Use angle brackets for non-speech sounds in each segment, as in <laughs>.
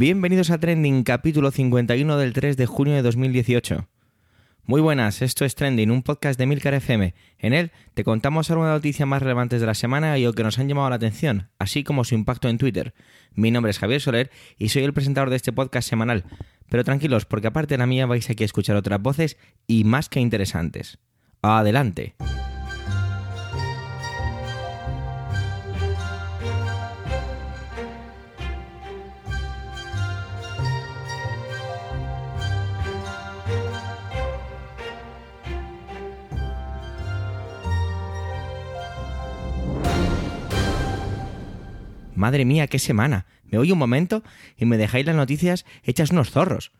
Bienvenidos a Trending, capítulo 51 del 3 de junio de 2018. Muy buenas, esto es Trending, un podcast de Milcar FM. En él te contamos algunas noticias más relevantes de la semana y o que nos han llamado la atención, así como su impacto en Twitter. Mi nombre es Javier Soler y soy el presentador de este podcast semanal. Pero tranquilos, porque aparte de la mía vais aquí a escuchar otras voces y más que interesantes. Adelante. Madre mía, qué semana. Me oye un momento y me dejáis las noticias hechas unos zorros.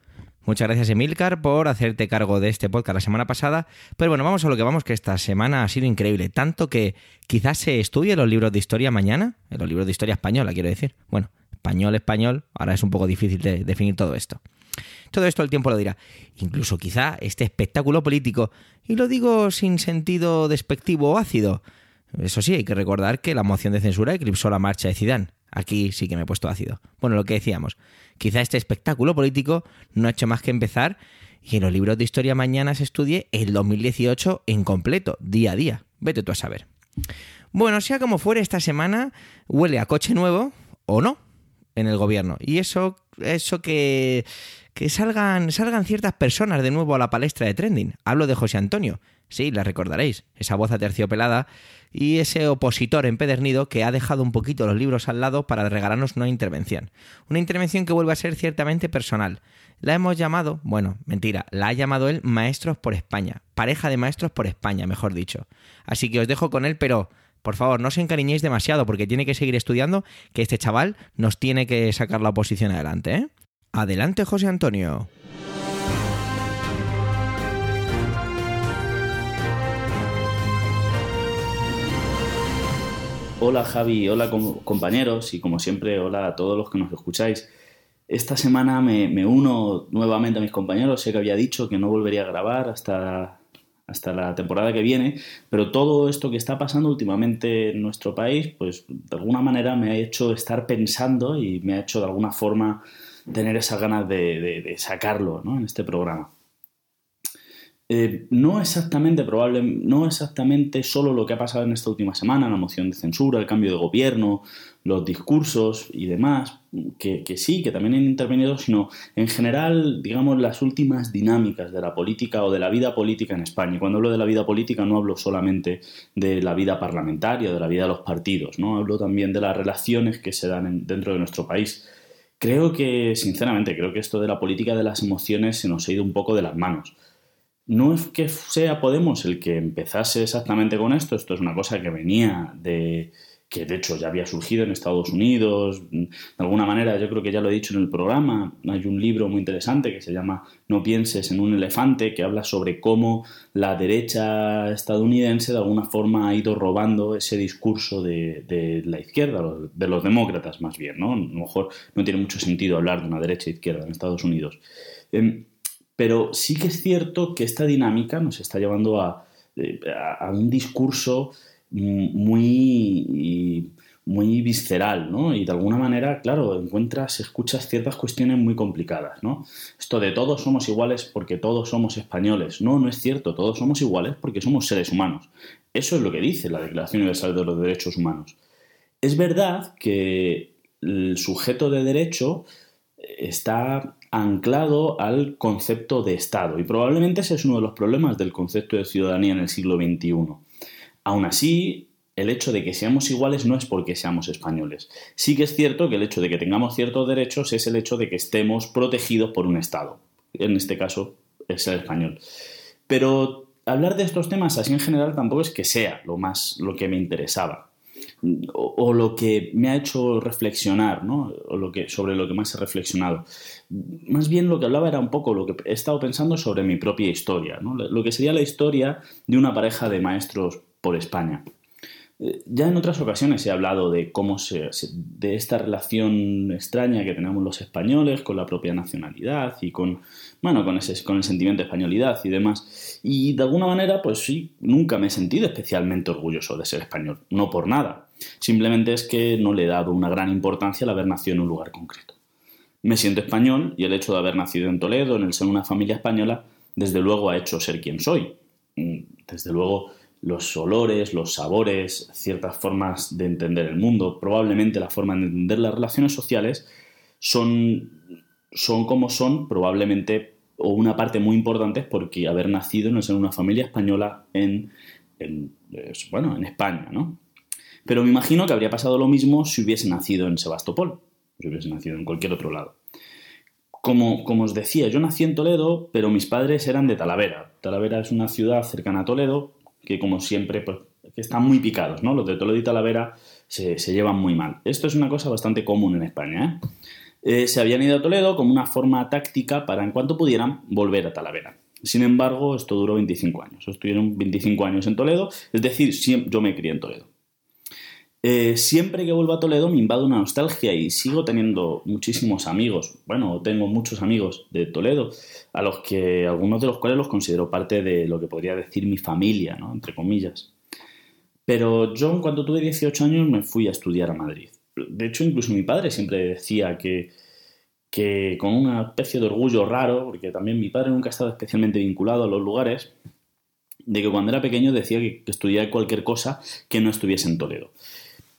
Muchas gracias Emilcar por hacerte cargo de este podcast la semana pasada. Pero bueno, vamos a lo que vamos, que esta semana ha sido increíble. Tanto que quizás se estudie los libros de historia mañana, en los libros de historia española, quiero decir. Bueno, español, español, ahora es un poco difícil de definir todo esto. Todo esto el tiempo lo dirá. Incluso quizá este espectáculo político, y lo digo sin sentido despectivo o ácido, eso sí, hay que recordar que la moción de censura eclipsó la marcha de Zidane. Aquí sí que me he puesto ácido. Bueno, lo que decíamos, quizá este espectáculo político no ha hecho más que empezar y en los libros de historia mañana se estudie el 2018 en completo, día a día. Vete tú a saber. Bueno, sea como fuere, esta semana huele a coche nuevo o no en el gobierno. Y eso, eso que, que salgan, salgan ciertas personas de nuevo a la palestra de trending. Hablo de José Antonio. Sí, la recordaréis. Esa voz aterciopelada y ese opositor empedernido que ha dejado un poquito los libros al lado para regalarnos una intervención. Una intervención que vuelve a ser ciertamente personal. La hemos llamado, bueno, mentira, la ha llamado él Maestros por España, pareja de Maestros por España, mejor dicho. Así que os dejo con él, pero por favor, no os encariñéis demasiado porque tiene que seguir estudiando, que este chaval nos tiene que sacar la oposición adelante, ¿eh? Adelante, José Antonio. Hola Javi, hola compañeros y como siempre, hola a todos los que nos escucháis. Esta semana me, uno nuevamente a mis compañeros, sé que había dicho que no volvería a grabar hasta, hasta la temporada que viene, pero todo esto que está pasando últimamente en nuestro país, pues de alguna manera me ha hecho estar pensando y me ha hecho de alguna forma tener esas ganas de, sacarlo en este programa. Eh, no exactamente probable, no exactamente solo lo que ha pasado en esta última semana, la moción de censura, el cambio de gobierno, los discursos y demás, que, sí, que también han intervenido, sino en general, digamos, las últimas dinámicas de la política o de la vida política en España. Y cuando hablo de la vida política no hablo solamente de la vida parlamentaria, de la vida de los partidos, ¿no? Hablo también de las relaciones que se dan dentro de nuestro país. Creo que, sinceramente, creo que esto de la política de las emociones se nos ha ido un poco de las manos. No es que sea Podemos el que empezase exactamente con esto, esto es una cosa que venía de que de hecho ya había surgido en Estados Unidos, de alguna manera yo creo que ya lo he dicho en el programa, hay un libro muy interesante que se llama No pienses en un elefante, que habla sobre cómo la derecha estadounidense de alguna forma ha ido robando ese discurso de, la izquierda, de los demócratas más bien, ¿no? A lo mejor no tiene mucho sentido hablar de una derecha e izquierda en Estados Unidos. Em, pero sí que es cierto que esta dinámica nos está llevando eh, a, un discurso muy, muy visceral, ¿no? Y de alguna manera, claro, encuentras, escuchas ciertas cuestiones muy complicadas, ¿no? Esto de todos somos iguales porque todos somos españoles. No, no es cierto, todos somos iguales porque somos seres humanos. Eso es lo que dice la Declaración Universal de los Derechos Humanos. Es verdad que el sujeto de derecho está anclado al concepto de Estado. Y probablemente ese es uno de los problemas del concepto de ciudadanía en el siglo XXI. Aún así, el hecho de que seamos iguales no es porque seamos españoles. Sí que es cierto que el hecho de que tengamos ciertos derechos es el hecho de que estemos protegidos por un Estado. En este caso, es el español. Pero hablar de estos temas así en general tampoco es que sea lo más lo que me interesaba o, lo que me ha hecho reflexionar, ¿no? O lo que, sobre lo que más he reflexionado. Más bien lo que hablaba era un poco lo que he estado pensando sobre mi propia historia, ¿no? Lo que sería la historia de una pareja de maestros por España. Eh, ya en otras ocasiones he hablado de cómo se, de esta relación extraña que tenemos los españoles con la propia nacionalidad y con, bueno, con, ese, con el sentimiento de españolidad y demás. Y de alguna manera, pues sí, nunca me he sentido especialmente orgulloso de ser español, no por nada. Simplemente es que no le he dado una gran importancia al haber nacido en un lugar concreto. Me siento español y el hecho de haber nacido en Toledo, en el seno una familia española, desde luego ha hecho ser quien soy. Mm, desde luego los olores, los sabores, ciertas formas de entender el mundo, probablemente la forma de entender las relaciones sociales, son, son como son, probablemente, o una parte muy importante es porque haber nacido en una familia española en, bueno, en España, ¿no? Pero me imagino que habría pasado lo mismo si hubiese nacido en Sebastopol, si hubiese nacido en cualquier otro lado. Como, como, os decía, yo nací en Toledo, pero mis padres eran de Talavera. Talavera es una ciudad cercana a Toledo, que como siempre, pues, que están muy picados, ¿no? Los de Toledo y Talavera se, llevan muy mal. Esto es una cosa bastante común en España, ¿eh? ¿eh? se habían ido a Toledo como una forma táctica para, en cuanto pudieran, volver a Talavera. Sin embargo, esto duró 25 años. Estuvieron 25 años en Toledo, es decir, yo me crié en Toledo. Eh, siempre que vuelvo a Toledo me invade una nostalgia y sigo teniendo muchísimos amigos. Bueno, tengo muchos amigos de Toledo, a los que algunos de los cuales los considero parte de lo que podría decir mi familia, ¿no? Entre comillas. Pero yo, cuando tuve 18 años, me fui a estudiar a Madrid. De hecho, incluso mi padre siempre decía que, que con una especie de orgullo raro, porque también mi padre nunca ha estado especialmente vinculado a los lugares, de que cuando era pequeño decía que, que estudiara cualquier cosa que no estuviese en Toledo.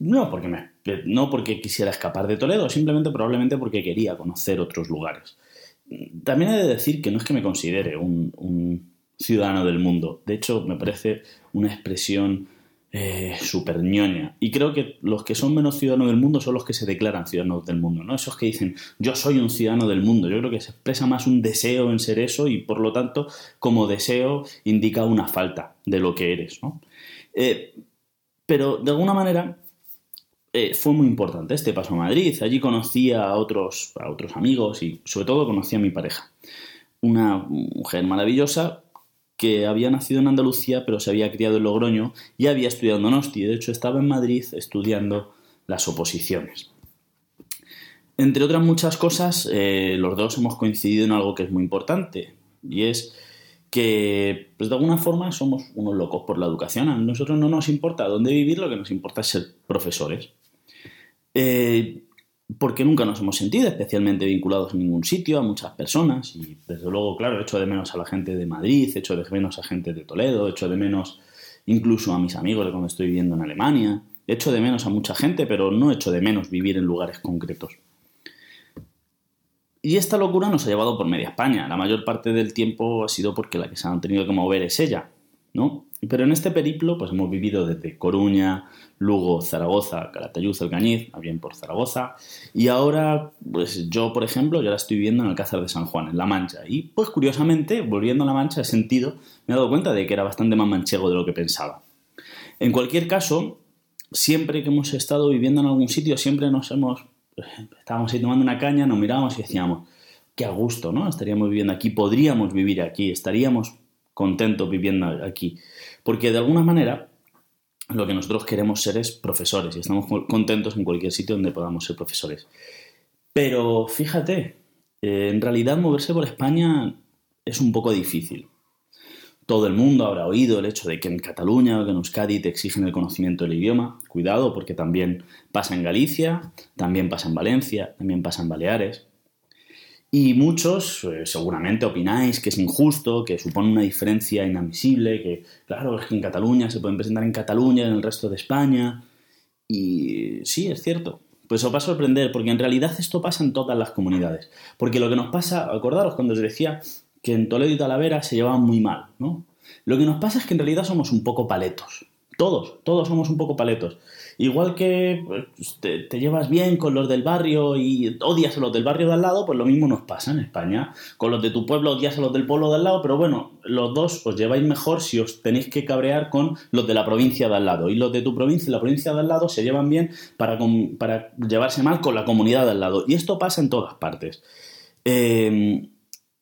No porque, me, no porque quisiera escapar de Toledo, simplemente probablemente porque quería conocer otros lugares. También he de decir que no es que me considere un, ciudadano del mundo. De hecho, me parece una expresión eh, súper ñoña. Y creo que los que son menos ciudadanos del mundo son los que se declaran ciudadanos del mundo, ¿no? Esos que dicen, yo soy un ciudadano del mundo. Yo creo que se expresa más un deseo en ser eso y por lo tanto, como deseo, indica una falta de lo que eres, ¿no? Eh, pero de alguna manera eh, fue muy importante este paso a Madrid. Allí conocí a otros, a otros amigos y sobre todo conocí a mi pareja. Una mujer maravillosa que había nacido en Andalucía pero se había criado en Logroño y había estudiado en Donosti. De hecho, estaba en Madrid estudiando las oposiciones. Entre otras muchas cosas, eh, los dos hemos coincidido en algo que es muy importante y es que pues de alguna forma somos unos locos por la educación. A nosotros no nos importa dónde vivir, lo que nos importa es ser profesores. Eh, porque nunca nos hemos sentido especialmente vinculados en ningún sitio, a muchas personas, y desde luego, claro, echo de menos a la gente de Madrid, echo de menos a gente de Toledo, echo de menos incluso a mis amigos de cuando estoy viviendo en Alemania, echo de menos a mucha gente, pero no echo de menos vivir en lugares concretos. Y esta locura nos ha llevado por media España. La mayor parte del tiempo ha sido porque la que se han tenido que mover es ella, ¿no? Pero en este periplo pues hemos vivido desde Coruña, Lugo, Zaragoza, Calatayud, Alcañiz, bien por Zaragoza, y ahora pues yo, por ejemplo, ya ahora estoy viviendo en Alcázar de San Juan, en La Mancha, y pues curiosamente, volviendo a La Mancha, he sentido, me he dado cuenta de que era bastante más manchego de lo que pensaba. En cualquier caso, siempre que hemos estado viviendo en algún sitio, siempre nos hemos, estábamos ahí tomando una caña, nos mirábamos y decíamos, qué a gusto, ¿no? Estaríamos viviendo aquí, podríamos vivir aquí, estaríamos contentos viviendo aquí. Porque de alguna manera lo que nosotros queremos ser es profesores y estamos contentos en cualquier sitio donde podamos ser profesores. Pero fíjate, eh, en realidad moverse por España es un poco difícil. Todo el mundo habrá oído el hecho de que en Cataluña o que en Euskadi te exigen el conocimiento del idioma. Cuidado, porque también pasa en Galicia, también pasa en Valencia, también pasa en Baleares. Y muchos eh, seguramente opináis que es injusto, que supone una diferencia inadmisible, que claro, es que en Cataluña se pueden presentar en Cataluña en el resto de España. Y sí, es cierto. Pues os va a sorprender, porque en realidad esto pasa en todas las comunidades. Porque lo que nos pasa, acordaros cuando os decía que en Toledo y Talavera se llevaban muy mal, ¿no? Lo que nos pasa es que en realidad somos un poco paletos. Todos, todos somos un poco paletos. Igual que pues, te, llevas bien con los del barrio y odias a los del barrio de al lado, pues lo mismo nos pasa en España. Con los de tu pueblo odias a los del pueblo de al lado, pero bueno, los dos os lleváis mejor si os tenéis que cabrear con los de la provincia de al lado. Y los de tu provincia y la provincia de al lado se llevan bien para, para llevarse mal con la comunidad de al lado. Y esto pasa en todas partes. Em,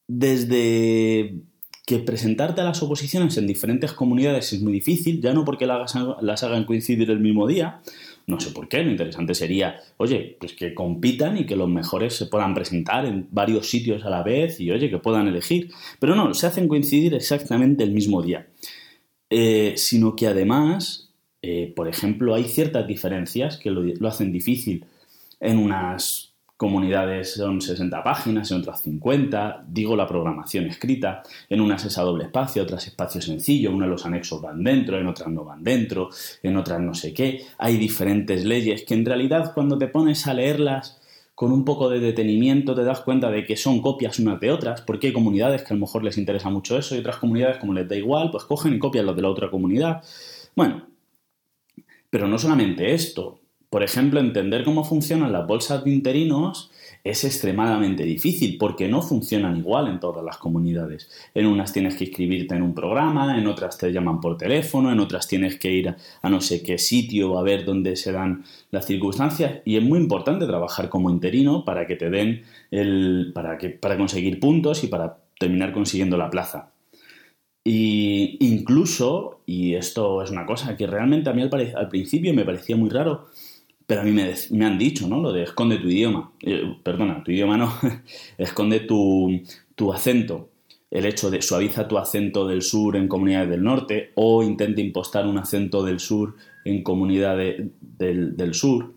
desde que presentarte a las oposiciones en diferentes comunidades es muy difícil, ya no porque las hagan coincidir el mismo día, no sé por qué, lo interesante sería, oye, pues que compitan y que los mejores se puedan presentar en varios sitios a la vez y, oye, que puedan elegir. Pero no, se hacen coincidir exactamente el mismo día. Eh, sino que además, eh, por ejemplo, hay ciertas diferencias que lo, lo hacen difícil en unas comunidades son 60 páginas, en otras 50, digo la programación escrita, en unas es a doble espacio, otras espacio sencillo, uno de los anexos van dentro, en otras no van dentro, en otras no sé qué, hay diferentes leyes que en realidad cuando te pones a leerlas con un poco de detenimiento te das cuenta de que son copias unas de otras, porque hay comunidades que a lo mejor les interesa mucho eso y otras comunidades como les da igual, pues cogen y copian lo de la otra comunidad. Bueno, pero no solamente esto, por ejemplo, entender cómo funcionan las bolsas de interinos es extremadamente difícil porque no funcionan igual en todas las comunidades. En unas tienes que inscribirte en un programa, en otras te llaman por teléfono, en otras tienes que ir a no sé qué sitio a ver dónde se dan las circunstancias y es muy importante trabajar como interino para que te den el para que para conseguir puntos y para terminar consiguiendo la plaza. Y incluso, y esto es una cosa que realmente a mí al, al principio me parecía muy raro, pero a mí me, han dicho, ¿no? Lo de esconde tu idioma. Eh, perdona, tu idioma no. <laughs> esconde tu, tu, acento. El hecho de suaviza tu acento del sur en comunidades del norte o intenta impostar un acento del sur en comunidades del, del sur.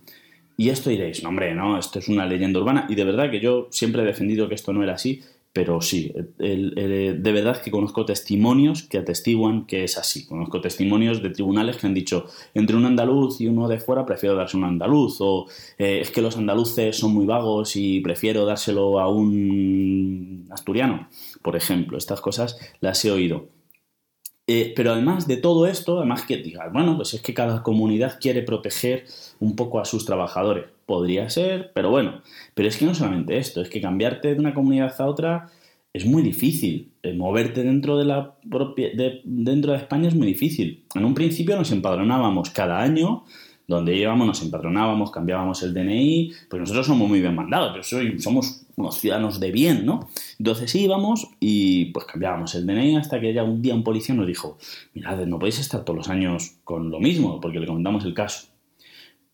Y esto diréis, no, hombre, no, esto es una leyenda urbana. Y de verdad que yo siempre he defendido que esto no era así pero sí, de verdad que conozco testimonios que atestiguan que es así. Conozco testimonios de tribunales que han dicho, entre un andaluz y uno de fuera prefiero darse un andaluz, o eh, es que los andaluces son muy vagos y prefiero dárselo a un asturiano, por ejemplo. Estas cosas las he oído. Eh, pero además de todo esto, además que digas, bueno, pues es que cada comunidad quiere proteger un poco a sus trabajadores. Podría ser, pero bueno. Pero es que no solamente esto, es que cambiarte de una comunidad a otra es muy difícil. Eh, moverte dentro de, la propia, dentro de España es muy difícil. En un principio nos empadronábamos cada año donde íbamos, nos empadronábamos, cambiábamos el DNI, pues nosotros somos muy bien mandados, yo somos unos ciudadanos de bien, ¿no? Entonces íbamos y pues cambiábamos el DNI hasta que ya un día un policía nos dijo, mirad, no podéis estar todos los años con lo mismo, porque le comentamos el caso.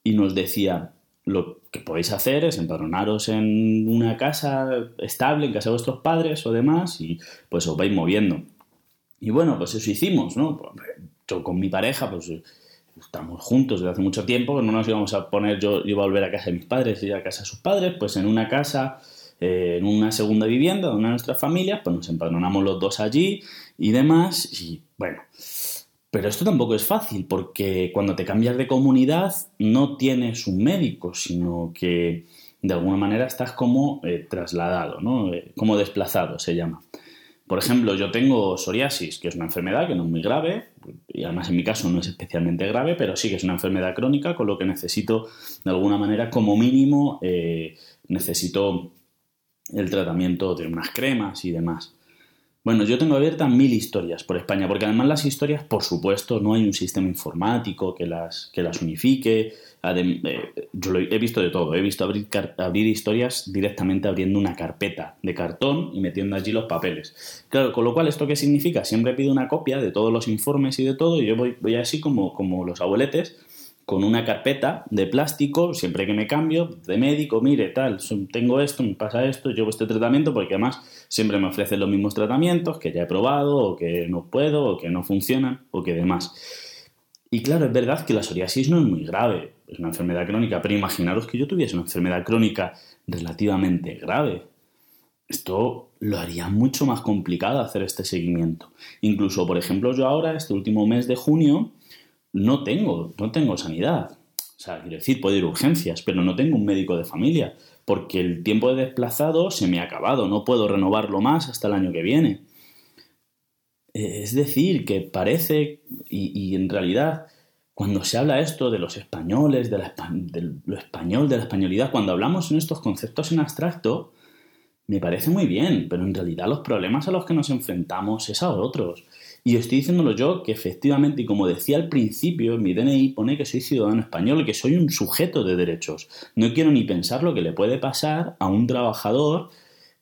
Y nos decía, lo que podéis hacer es empadronaros en una casa estable, en casa de vuestros padres o demás, y pues os vais moviendo. Y bueno, pues eso hicimos, ¿no? Yo con mi pareja, pues estamos juntos desde hace mucho tiempo, no nos íbamos a poner, yo iba a volver a casa de mis padres y a casa de sus padres, pues en una casa, eh, en una segunda vivienda de una de nuestras familias, pues nos empadronamos los dos allí y demás, y bueno. Pero esto tampoco es fácil, porque cuando te cambias de comunidad no tienes un médico, sino que de alguna manera estás como eh, trasladado, ¿no? Eh, como desplazado se llama. Por ejemplo, yo tengo psoriasis, que es una enfermedad que no es muy grave, y además en mi caso no es especialmente grave, pero sí que es una enfermedad crónica, con lo que necesito, de alguna manera, como mínimo, eh, necesito el tratamiento de unas cremas y demás. Bueno, yo tengo abiertas mil historias por España, porque además las historias, por supuesto, no hay un sistema informático que las, que las unifique, eh, yo lo he visto de todo. He visto abrir, abrir, historias directamente abriendo una carpeta de cartón y metiendo allí los papeles. Claro, con lo cual, ¿esto qué significa? Siempre pido una copia de todos los informes y de todo, y yo voy, voy así como, como los abueletes, con una carpeta de plástico, siempre que me cambio, de médico, mire, tal, tengo esto, me pasa esto, llevo este tratamiento, porque además siempre me ofrecen los mismos tratamientos que ya he probado, o que no puedo, o que no funcionan, o que demás. Y claro, es verdad que la psoriasis no es muy grave, es una enfermedad crónica, pero imaginaros que yo tuviese una enfermedad crónica relativamente grave. Esto lo haría mucho más complicado hacer este seguimiento. Incluso, por ejemplo, yo ahora, este último mes de junio, no tengo, no tengo sanidad. O sea, quiero decir, puedo ir a urgencias, pero no tengo un médico de familia, porque el tiempo de desplazado se me ha acabado, no puedo renovarlo más hasta el año que viene. Es decir, que parece, y, en realidad, cuando se habla esto de los españoles, de, lo español, de la españolidad, cuando hablamos en estos conceptos en abstracto, me parece muy bien, pero en realidad los problemas a los que nos enfrentamos es a otros. Y estoy diciéndolo yo que efectivamente, y como decía al principio, mi DNI pone que soy ciudadano español, que soy un sujeto de derechos. No quiero ni pensar lo que le puede pasar a un trabajador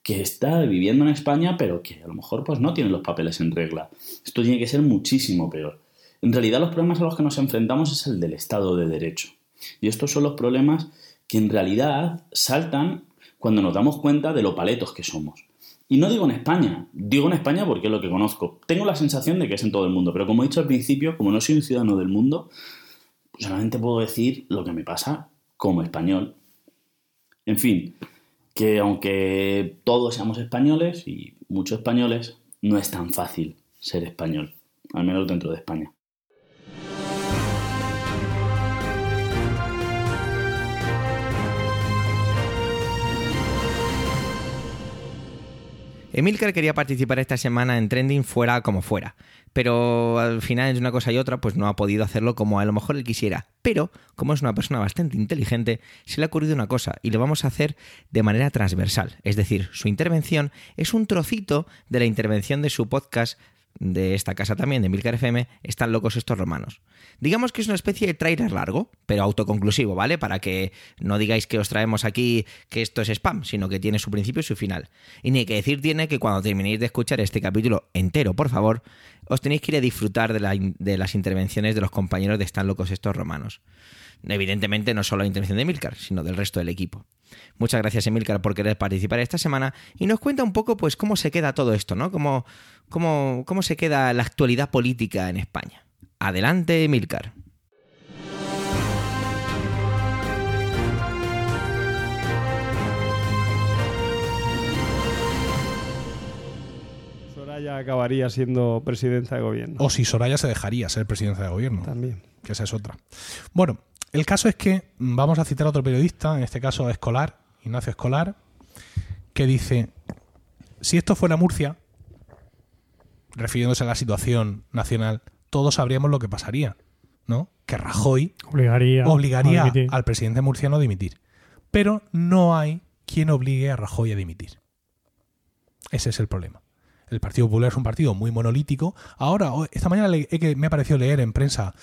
que está viviendo en España, pero que a lo mejor pues no tiene los papeles en regla. Esto tiene que ser muchísimo peor. En realidad los problemas a los que nos enfrentamos es el del Estado de Derecho. Y estos son los problemas que en realidad saltan cuando nos damos cuenta de lo paletos que somos. Y no digo en España, digo en España porque es lo que conozco. Tengo la sensación de que es en todo el mundo, pero como he dicho al principio, como no soy un ciudadano del mundo, solamente puedo decir lo que me pasa como español. En fin, que aunque todos seamos españoles y muchos españoles, no es tan fácil ser español, al menos dentro de España. Emilcar quería participar esta semana en Trending fuera como fuera, pero al final de una cosa y otra pues no ha podido hacerlo como a lo mejor él quisiera. Pero, como es una persona bastante inteligente, se le ha ocurrido una cosa y lo vamos a hacer de manera transversal. Es decir, su intervención es un trocito de la intervención de su podcast de esta casa también, de Milcar FM, están locos estos romanos. Digamos que es una especie de trailer largo, pero autoconclusivo, ¿vale? Para que no digáis que os traemos aquí que esto es spam, sino que tiene su principio y su final. Y ni que decir tiene que cuando terminéis de escuchar este capítulo entero, por favor, os tenéis que ir a disfrutar de, de las intervenciones de los compañeros de Están locos estos romanos. Evidentemente no solo la intervención de Emilcar, sino del resto del equipo. Muchas gracias Emilcar por querer participar esta semana y nos cuenta un poco pues cómo se queda todo esto, ¿no? Cómo, cómo, cómo se queda la actualidad política en España. Adelante Emilcar. Soraya acabaría siendo presidenta de gobierno. O si Soraya se dejaría ser presidenta de gobierno. También. Que esa es otra. Bueno, el caso es que vamos a citar a otro periodista, en este caso Escolar, Ignacio Escolar, que dice, si esto fuera Murcia, refiriéndose a la situación nacional, todos sabríamos lo que pasaría, ¿no? Que Rajoy obligaría, obligaría al presidente murciano a dimitir. Pero no hay quien obligue a Rajoy a dimitir. Ese es el problema. El Partido Popular es un partido muy monolítico. Ahora, esta mañana me ha parecido leer en prensa,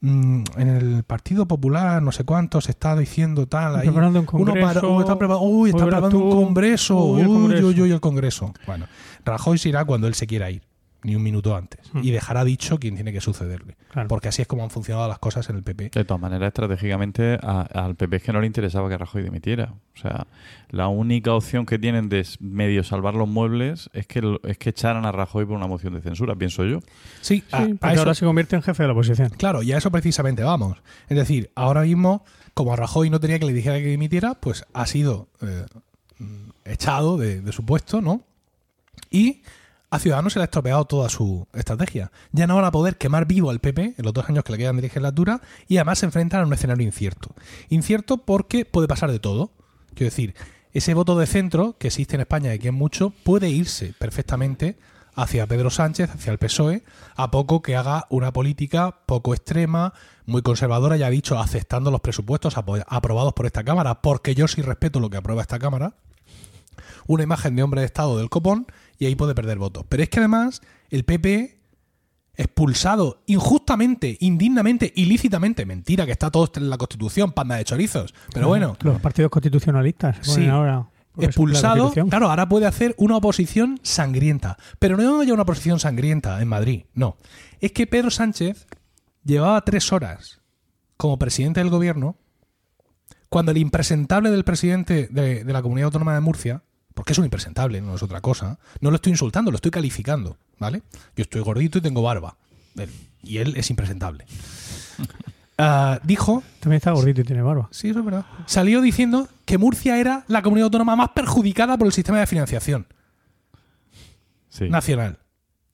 mm, en el Partido Popular, no sé cuánto, se está diciendo tal. Ahí, preparando un congreso. uy, está preparando un congreso. Uy, uy, uy, el congreso. Bueno, Rajoy se irá cuando él se quiera ir ni un minuto antes. Hmm. Y dejará dicho quién tiene que sucederle. Porque así es como han funcionado las cosas en el PP. De todas maneras, estratégicamente al PP es que no le interesaba que Rajoy dimitiera. O sea, la única opción que tienen de medio salvar los muebles es que, es que echaran a Rajoy por una moción de censura, pienso yo. Sí, ahora se convierte en jefe de la oposición. Claro, y a eso precisamente vamos. Es decir, ahora mismo, como a Rajoy no tenía que le dijera que dimitiera, pues ha sido eh, echado de, de su puesto, ¿no? Y a Ciudadanos se le ha estropeado toda su estrategia. Ya no van a poder quemar vivo al PP en los dos años que le quedan de legislatura y además se enfrentan a un escenario incierto. Incierto porque puede pasar de todo. Quiero decir, ese voto de centro que existe en España y que es mucho puede irse perfectamente hacia Pedro Sánchez, hacia el PSOE, a poco que haga una política poco extrema, muy conservadora, ya dicho, aceptando los presupuestos aprobados por esta Cámara, porque yo sí respeto lo que aprueba esta Cámara, una imagen de hombre de Estado del copón y ahí puede perder votos. Pero es que además el PP expulsado injustamente, indignamente, ilícitamente, mentira que está todo en la Constitución, panda de chorizos. Pero bueno, los partidos constitucionalistas sí, ahora expulsado, claro, ahora puede hacer una oposición sangrienta. Pero no haya una oposición sangrienta en Madrid, no. Es que Pedro Sánchez llevaba tres horas como presidente del gobierno cuando el impresentable del presidente de la Comunidad Autónoma de Murcia porque es un impresentable, no es otra cosa. No lo estoy insultando, lo estoy calificando, ¿vale? Yo estoy gordito y tengo barba. Y él es impresentable. <laughs> Ah, dijo. También está gordito y tiene barba. Sí, eso es verdad. Salió diciendo que Murcia era la comunidad autónoma más perjudicada por el sistema de financiación nacional.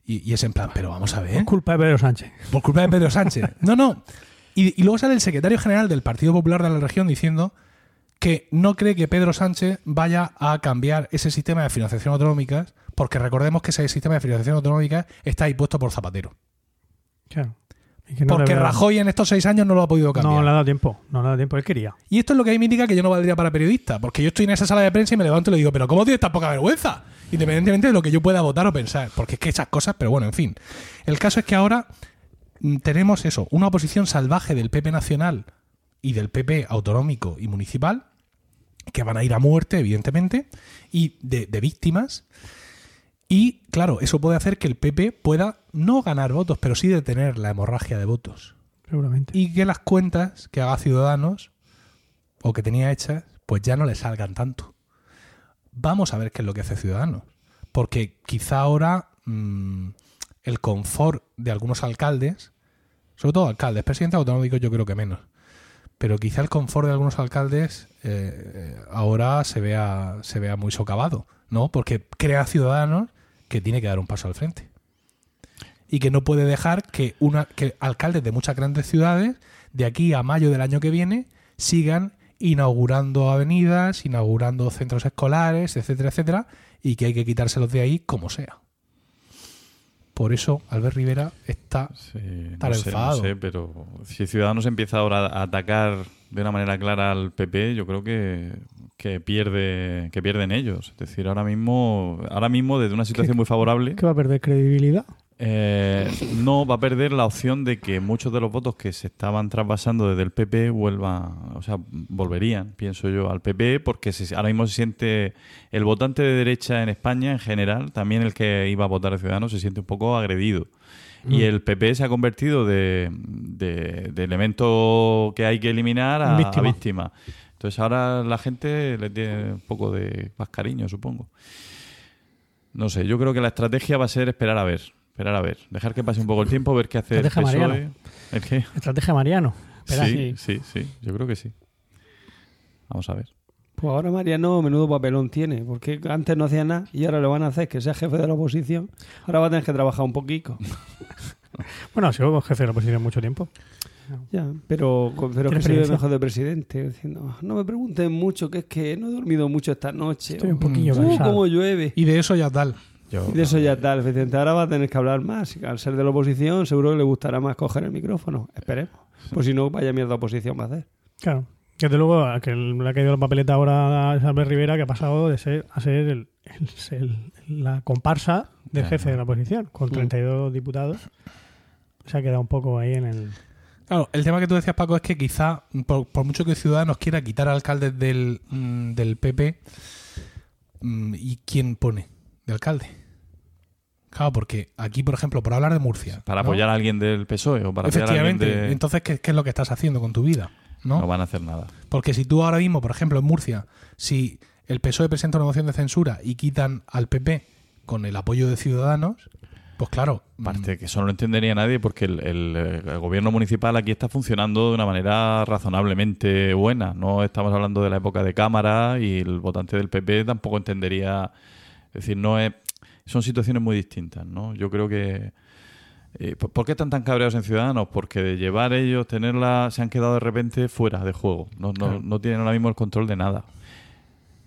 Y, es en plan, pero vamos a ver. Por culpa de Pedro Sánchez. Por culpa de Pedro Sánchez. No, no. Y, y luego sale el secretario general del Partido Popular de la región diciendo que no cree que Pedro Sánchez vaya a cambiar ese sistema de financiación autonómica, porque recordemos que ese sistema de financiación autonómica está impuesto por Zapatero. Claro. porque Rajoy en estos seis años no lo ha podido cambiar. No le ha dado tiempo, no le ha dado tiempo, él quería. Y esto es lo que a mí me indica que yo no valdría para periodista, porque yo estoy en esa sala de prensa y me levanto y le digo, pero ¿cómo tienes tan poca vergüenza? Independientemente de lo que yo pueda votar o pensar, porque es que esas cosas, pero bueno, en fin. El caso es que ahora mm, tenemos eso, una oposición salvaje del PP nacional y del PP autonómico y municipal, que van a ir a muerte, evidentemente, y de, víctimas. Y claro, eso puede hacer que el PP pueda no ganar votos, pero sí detener la hemorragia de votos. Seguramente. Y que las cuentas que haga Ciudadanos o que tenía hechas, pues ya no le salgan tanto. Vamos a ver qué es lo que hace Ciudadanos. Porque quizá ahora mm, el confort de algunos alcaldes, sobre todo alcaldes, presidentes autonómicos yo creo que menos, pero quizá el confort de algunos alcaldes eh, eh, ahora se vea, se vea muy socavado, ¿no? Porque crea ciudadanos que tiene que dar un paso al frente. Y que no puede dejar que, una, que alcaldes de muchas grandes ciudades, de aquí a mayo del año que viene, sigan inaugurando avenidas, inaugurando centros escolares, etcétera, etcétera, y que hay que quitárselos de ahí como sea. Por eso Albert Rivera está Sí, Estar no sé, no enfadado. sé, pero si Ciudadanos empieza ahora a atacar de una manera clara al PP, yo creo que, que pierde que pierden ellos. Es decir, ahora mismo, ahora mismo desde una situación muy favorable, ¿Que va a perder credibilidad? Eh, no va a perder la opción de que muchos de los votos que se estaban traspasando desde el PP vuelvan, o sea, volverían, pienso yo, al PP, porque se- ahora mismo se siente el votante de derecha en España en general, también el que iba a votar a Ciudadanos, se siente un poco agredido. Y el PP se ha convertido de, de- de elemento que hay que eliminar a a. Víctima. Entonces ahora la gente le tiene un poco de más cariño, supongo. No sé, yo creo que la estrategia va a ser esperar a ver. Esperar a ver. Dejar que pase un poco el tiempo, ver qué hace el Estrategia PSOE. Mariano. ¿El qué? Estrategia Mariano. Espera, Sí, sí, sí. Yo creo que sí. Vamos a ver. Pues ahora Mariano menudo papelón tiene, porque antes no hacía nada y ahora lo van a hacer que sea jefe de la oposición. Ahora va a tener que trabajar un poquito. <laughs> Bueno, ha sido jefe de la oposición mucho tiempo. Ya, pero, pero es Tiene que se ve experiencia. mejor de presidente, diciendo, no me pregunten mucho, que es que no he dormido mucho esta noche. Estoy un poquillo Uh, cansado. cómo llueve. Y de eso ya tal. Yo, Y de eso ya está. Ahora va a tener que hablar más. Y Al ser de la oposición, seguro que le gustará más coger el micrófono. Esperemos. Pues si no, vaya mierda oposición va a hacer. Claro. Desde luego, a que le ha caído la papeleta ahora a Albert Rivera, que ha pasado de ser a ser el, el- el- la comparsa del jefe de la oposición, con 32 diputados. Se ha quedado un poco ahí en el... Claro, el tema que tú decías, Paco, es que quizá, por, por mucho que Ciudadanos quiera quitar alcaldes del, mm, del PP, mm, ¿y quién pone de alcalde? Claro, porque aquí, por ejemplo, por hablar de Murcia. para ¿no? apoyar a alguien del PSOE o para apoyar a alguien Efectivamente. de... Entonces, ¿qué, qué es lo que estás haciendo con tu vida? ¿no? No van a hacer nada. Porque si tú ahora mismo, por ejemplo, en Murcia, si el PSOE presenta una moción de censura y quitan al PP con el apoyo de Ciudadanos, pues claro. Aparte que eso no lo entendería nadie porque el, el, el gobierno municipal aquí está funcionando de una manera razonablemente buena. No estamos hablando de la época de Cámara y el votante del PP tampoco entendería. Es decir, no es, son situaciones muy distintas, ¿no? Yo creo que. eh, ¿por- ¿Por qué están tan cabreados en Ciudadanos? Porque de llevar ellos, tenerla, se han quedado de repente fuera de juego. No, no, Claro. no tienen ahora mismo el control de nada.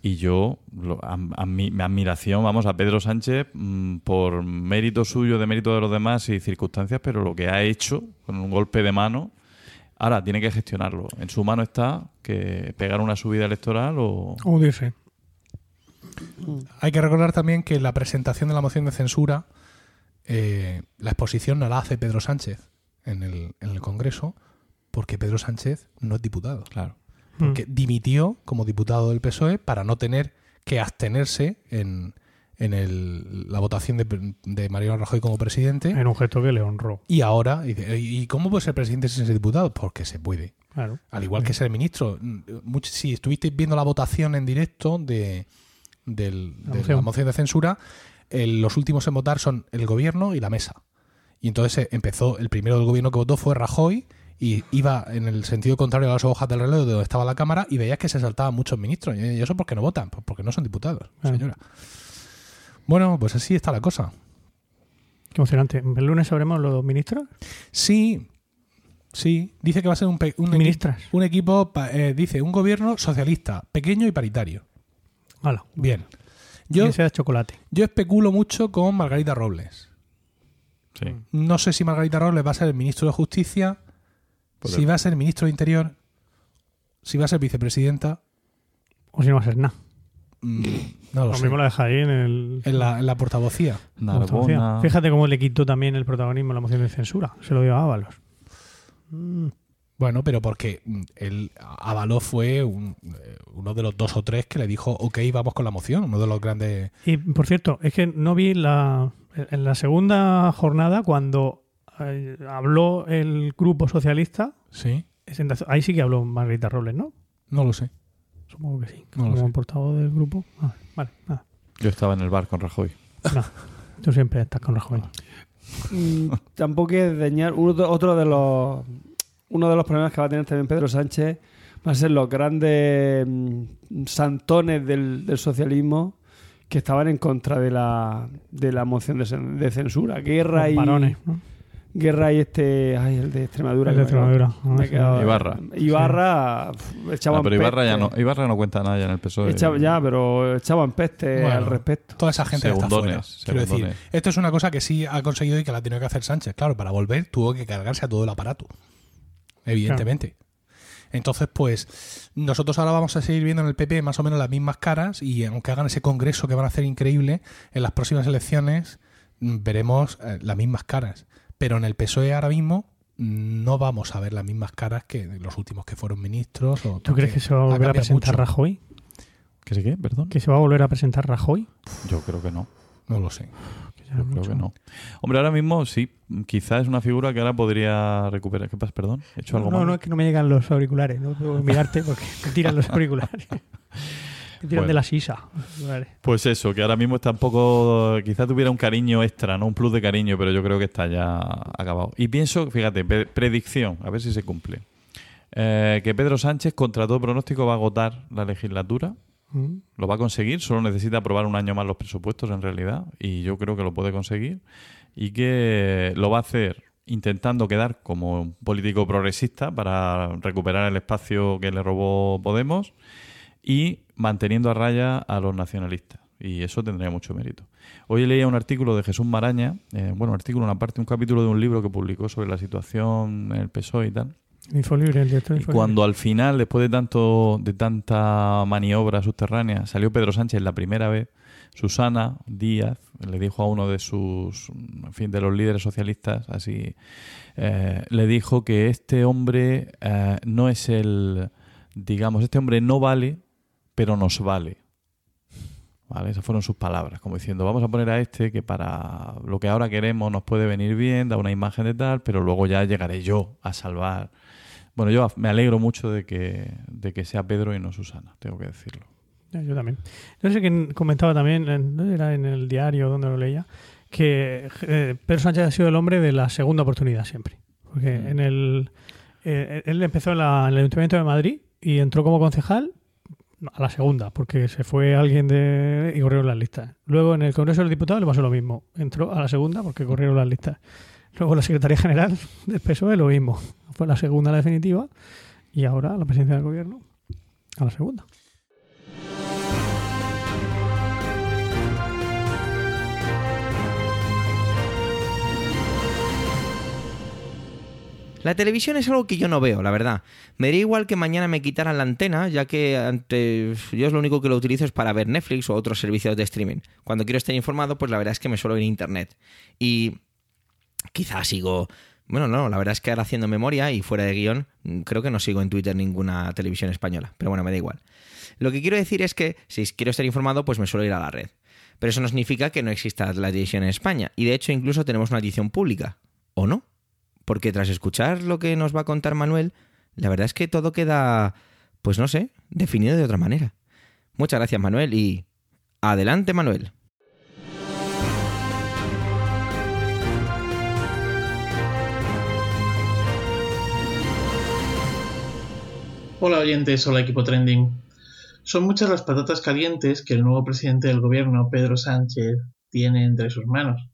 Y yo, lo- a, a mi, mi admiración, vamos, a Pedro Sánchez mm, por mérito suyo, de mérito de los demás y circunstancias, pero lo que ha hecho con un golpe de mano, ahora tiene que gestionarlo. En su mano está que pegar una subida electoral o... O hundirse. Hay que recordar también que la presentación de la moción de censura, eh, la exposición no la hace Pedro Sánchez en el, en el Congreso, porque Pedro Sánchez no es diputado. Claro. Porque dimitió como diputado del PSOE para no tener que abstenerse en, en el- la votación de, de Mariano Rajoy como presidente. En un gesto que le honró. Y ahora, dice, ¿y cómo puede ser presidente sin ser diputado? Porque se puede. Claro. Al igual que ser ministro. Much- si estuvisteis viendo la votación en directo de, del- La de moción. la moción de censura, el- los últimos en votar son el gobierno y la mesa. Y entonces eh, empezó, el primero del gobierno que votó fue Rajoy y iba en el sentido contrario a las hojas del reloj de donde estaba la Cámara y veías que se saltaban muchos ministros. ¿Y eso por qué no votan? Pues porque no son diputados, Claro. señora. Bueno, pues así está la cosa. Qué emocionante. ¿El lunes sabremos los ministros? Sí, sí. Dice que va a ser un, un, equi- un equipo, eh, dice, un gobierno socialista, pequeño y paritario. Hala. Bien. Yo, Que sea chocolate. yo especulo mucho con Margarita Robles. Sí. No sé si Margarita Robles va a ser el ministro de Justicia, si va a ser ministro de Interior, si va a ser vicepresidenta. O si no va a ser nada. mm, no lo Lo sé. mismo la deja ahí en el... En la, en la portavocía. Fíjate cómo le quitó también el protagonismo a la moción de censura. Se lo dio a Ábalos. Mm. Bueno, pero porque mm, él, Avaló fue un- eh, uno de los dos o tres que le dijo, ok, vamos con la moción, uno de los grandes... Y por cierto, es que no vi la en la segunda jornada cuando eh, habló el grupo socialista. Sí, Ahí sí que habló Margarita Robles, ¿no? no lo sé. Supongo que sí. No Como portavoz del grupo. Ah, vale, nada. Yo estaba en el bar con Rajoy. No. Tú siempre estás con Rajoy. Mm, tampoco es dañar uno de- otro de los uno de los problemas que va a tener también Pedro Sánchez va a ser los grandes mm, santones del, del socialismo que estaban en contra de la, de la moción de, cen- de censura. Guerra y. Varones, ¿no? Guerra y este. Ay, el de Extremadura. El de Extremadura. me quedado- Ibarra. Ibarra echaban Ah, pero Ibarra ya, no. Ibarra no cuenta nada ya en el PSOE. Echaba- ya, pero echaban peste Bueno. al respecto. Toda esa gente está Segundones, fuera. Quiero decir, esto es una cosa que sí ha conseguido y que la ha tenido que hacer Sánchez. Claro, para volver tuvo que cargarse a todo el aparato. Evidentemente. Entonces, pues, nosotros ahora vamos a seguir viendo en el PP más o menos las mismas caras y aunque hagan ese congreso que van a hacer increíble, en las próximas elecciones mm, veremos eh, las mismas caras. Pero en el PSOE ahora mismo mm, no vamos a ver las mismas caras que los últimos que fueron ministros. O ¿Tú crees que se va a volver a presentar mucho. Rajoy? ¿Que sí qué? Perdón. ¿Que se va a volver a presentar Rajoy? Yo creo que no. No lo sé. Yo creo que no. Hombre, ahora mismo sí. Quizás es una figura que ahora podría recuperar. ¿Qué pasa? Perdón. ¿He hecho algo no, mal? no, es que no me llegan los auriculares. No puedo mirarte porque me tiran los auriculares. <laughs> Me tiran Bueno. de la sisa. Pues eso, que ahora mismo está un poco. Quizá tuviera un cariño extra, ¿no? Un plus de cariño, pero yo creo que está ya acabado. Y pienso, fíjate, predicción, a ver si se cumple. Eh, que Pedro Sánchez, contra todo pronóstico, va a agotar la legislatura. Mm. Lo va a conseguir, solo necesita aprobar un año más los presupuestos en realidad. Y yo creo que lo puede conseguir. Y que lo va a hacer intentando quedar como un político progresista para recuperar el espacio que le robó Podemos y manteniendo a raya a los nacionalistas. Y eso tendría mucho mérito. Hoy leía un artículo de Jesús Maraña, eh, bueno, un artículo, una parte, un capítulo de un libro que publicó sobre la situación en el PSOE y tal. Infolibre, el director Y cuando al final, después de tanto de tanta maniobra subterránea, salió Pedro Sánchez la primera vez, Susana Díaz le dijo a uno de sus, en fin, de los líderes socialistas, así, eh, le dijo que este hombre eh, no es el, digamos, este hombre no vale, pero nos vale. ¿Vale? Esas fueron sus palabras, como diciendo, vamos a poner a este que para lo que ahora queremos nos puede venir bien, da una imagen de tal, pero luego ya llegaré yo a salvar. Bueno, yo me alegro mucho de que, de que sea Pedro y no Susana, tengo que decirlo. Yo también. No sé quién comentaba también, era en el diario donde lo leía, que eh, Pedro Sánchez ha sido el hombre de la segunda oportunidad siempre. Porque Mm. en el. eh, él empezó en, la- en el Ayuntamiento de Madrid y entró como concejal a la segunda, porque se fue alguien de. y corrieron las listas. Luego en el Congreso de los Diputados le pasó lo mismo. Entró a la segunda porque corrieron las listas. Luego la Secretaría General <laughs> del PSOE lo mismo. Fue la segunda la definitiva y ahora la presidencia del gobierno a la segunda. La televisión es algo que yo no veo, la verdad. Me daría igual que mañana me quitaran la antena, ya que ante... yo es lo único que lo utilizo es para ver Netflix o otros servicios de streaming. Cuando quiero estar informado, pues la verdad es que me suelo ir a internet. Y quizás sigo... Bueno, no, la verdad es que ahora haciendo memoria y fuera de guion, creo que no sigo en Twitter ninguna televisión española. Pero bueno, me da igual. Lo que quiero decir es que si quiero estar informado, pues me suelo ir a la red. Pero eso no significa que no exista la televisión en España. Y de hecho incluso tenemos una edición pública. ¿O no? Porque tras escuchar lo que nos va a contar Manuel, la verdad es que todo queda, pues no sé, definido de otra manera. Muchas gracias Manuel y... Adelante Manuel. Hola oyentes, hola equipo trending. Son muchas las patatas calientes que el nuevo presidente del gobierno, Pedro Sánchez, tiene entre sus manos.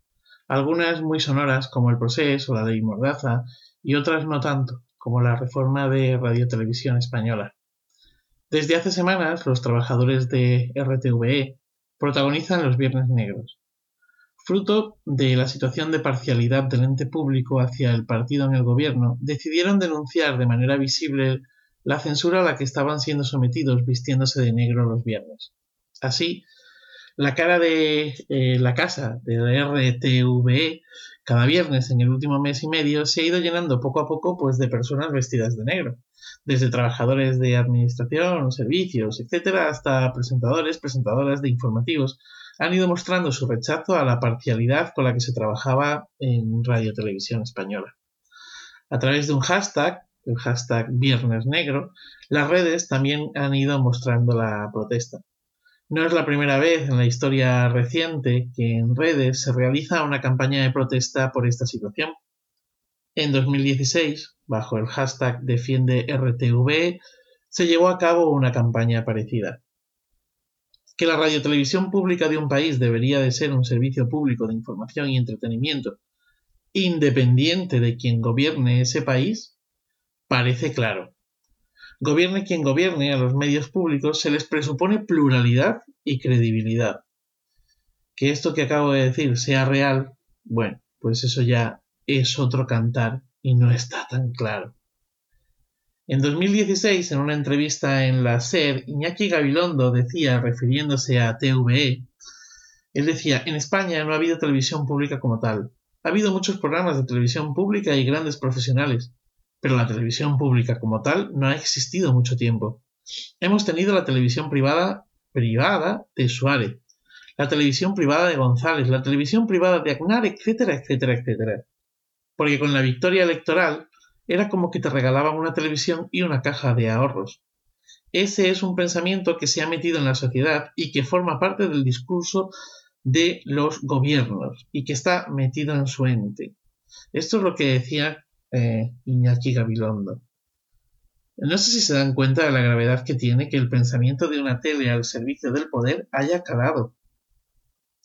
Algunas muy sonoras como el proceso o la ley Mordaza y otras no tanto, como la reforma de Radiotelevisión Española. Desde hace semanas los trabajadores de RTVE protagonizan los Viernes Negros. Fruto de la situación de parcialidad del ente público hacia el partido en el gobierno, decidieron denunciar de manera visible la censura a la que estaban siendo sometidos vistiéndose de negro los viernes. Así, la cara de eh, la casa de RTVE cada viernes en el último mes y medio se ha ido llenando poco a poco pues de personas vestidas de negro, desde trabajadores de administración, servicios, etcétera, hasta presentadores, presentadoras de informativos han ido mostrando su rechazo a la parcialidad con la que se trabajaba en Radio Televisión Española. A través de un hashtag el hashtag Viernes Negro, las redes también han ido mostrando la protesta. No es la primera vez en la historia reciente que en redes se realiza una campaña de protesta por esta situación. En 2016, bajo el hashtag Defiende RTV, se llevó a cabo una campaña parecida. Que la radiotelevisión pública de un país debería de ser un servicio público de información y entretenimiento, independiente de quien gobierne ese país, parece claro. Gobierne quien gobierne, a los medios públicos se les presupone pluralidad y credibilidad. Que esto que acabo de decir sea real, bueno, pues eso ya es otro cantar y no está tan claro. En 2016, en una entrevista en la SER, Iñaki Gabilondo decía, refiriéndose a TVE, él decía, en España no ha habido televisión pública como tal. Ha habido muchos programas de televisión pública y grandes profesionales, pero la televisión pública como tal no ha existido mucho tiempo. Hemos tenido la televisión privada privada de Suárez, la televisión privada de González, la televisión privada de Agnar, etcétera, etcétera, etcétera. Porque con la victoria electoral era como que te regalaban una televisión y una caja de ahorros. Ese es un pensamiento que se ha metido en la sociedad y que forma parte del discurso de los gobiernos y que está metido en su ente. Esto es lo que decía eh, Iñaki Gabilondo. No sé si se dan cuenta de la gravedad que tiene que el pensamiento de una tele al servicio del poder haya calado.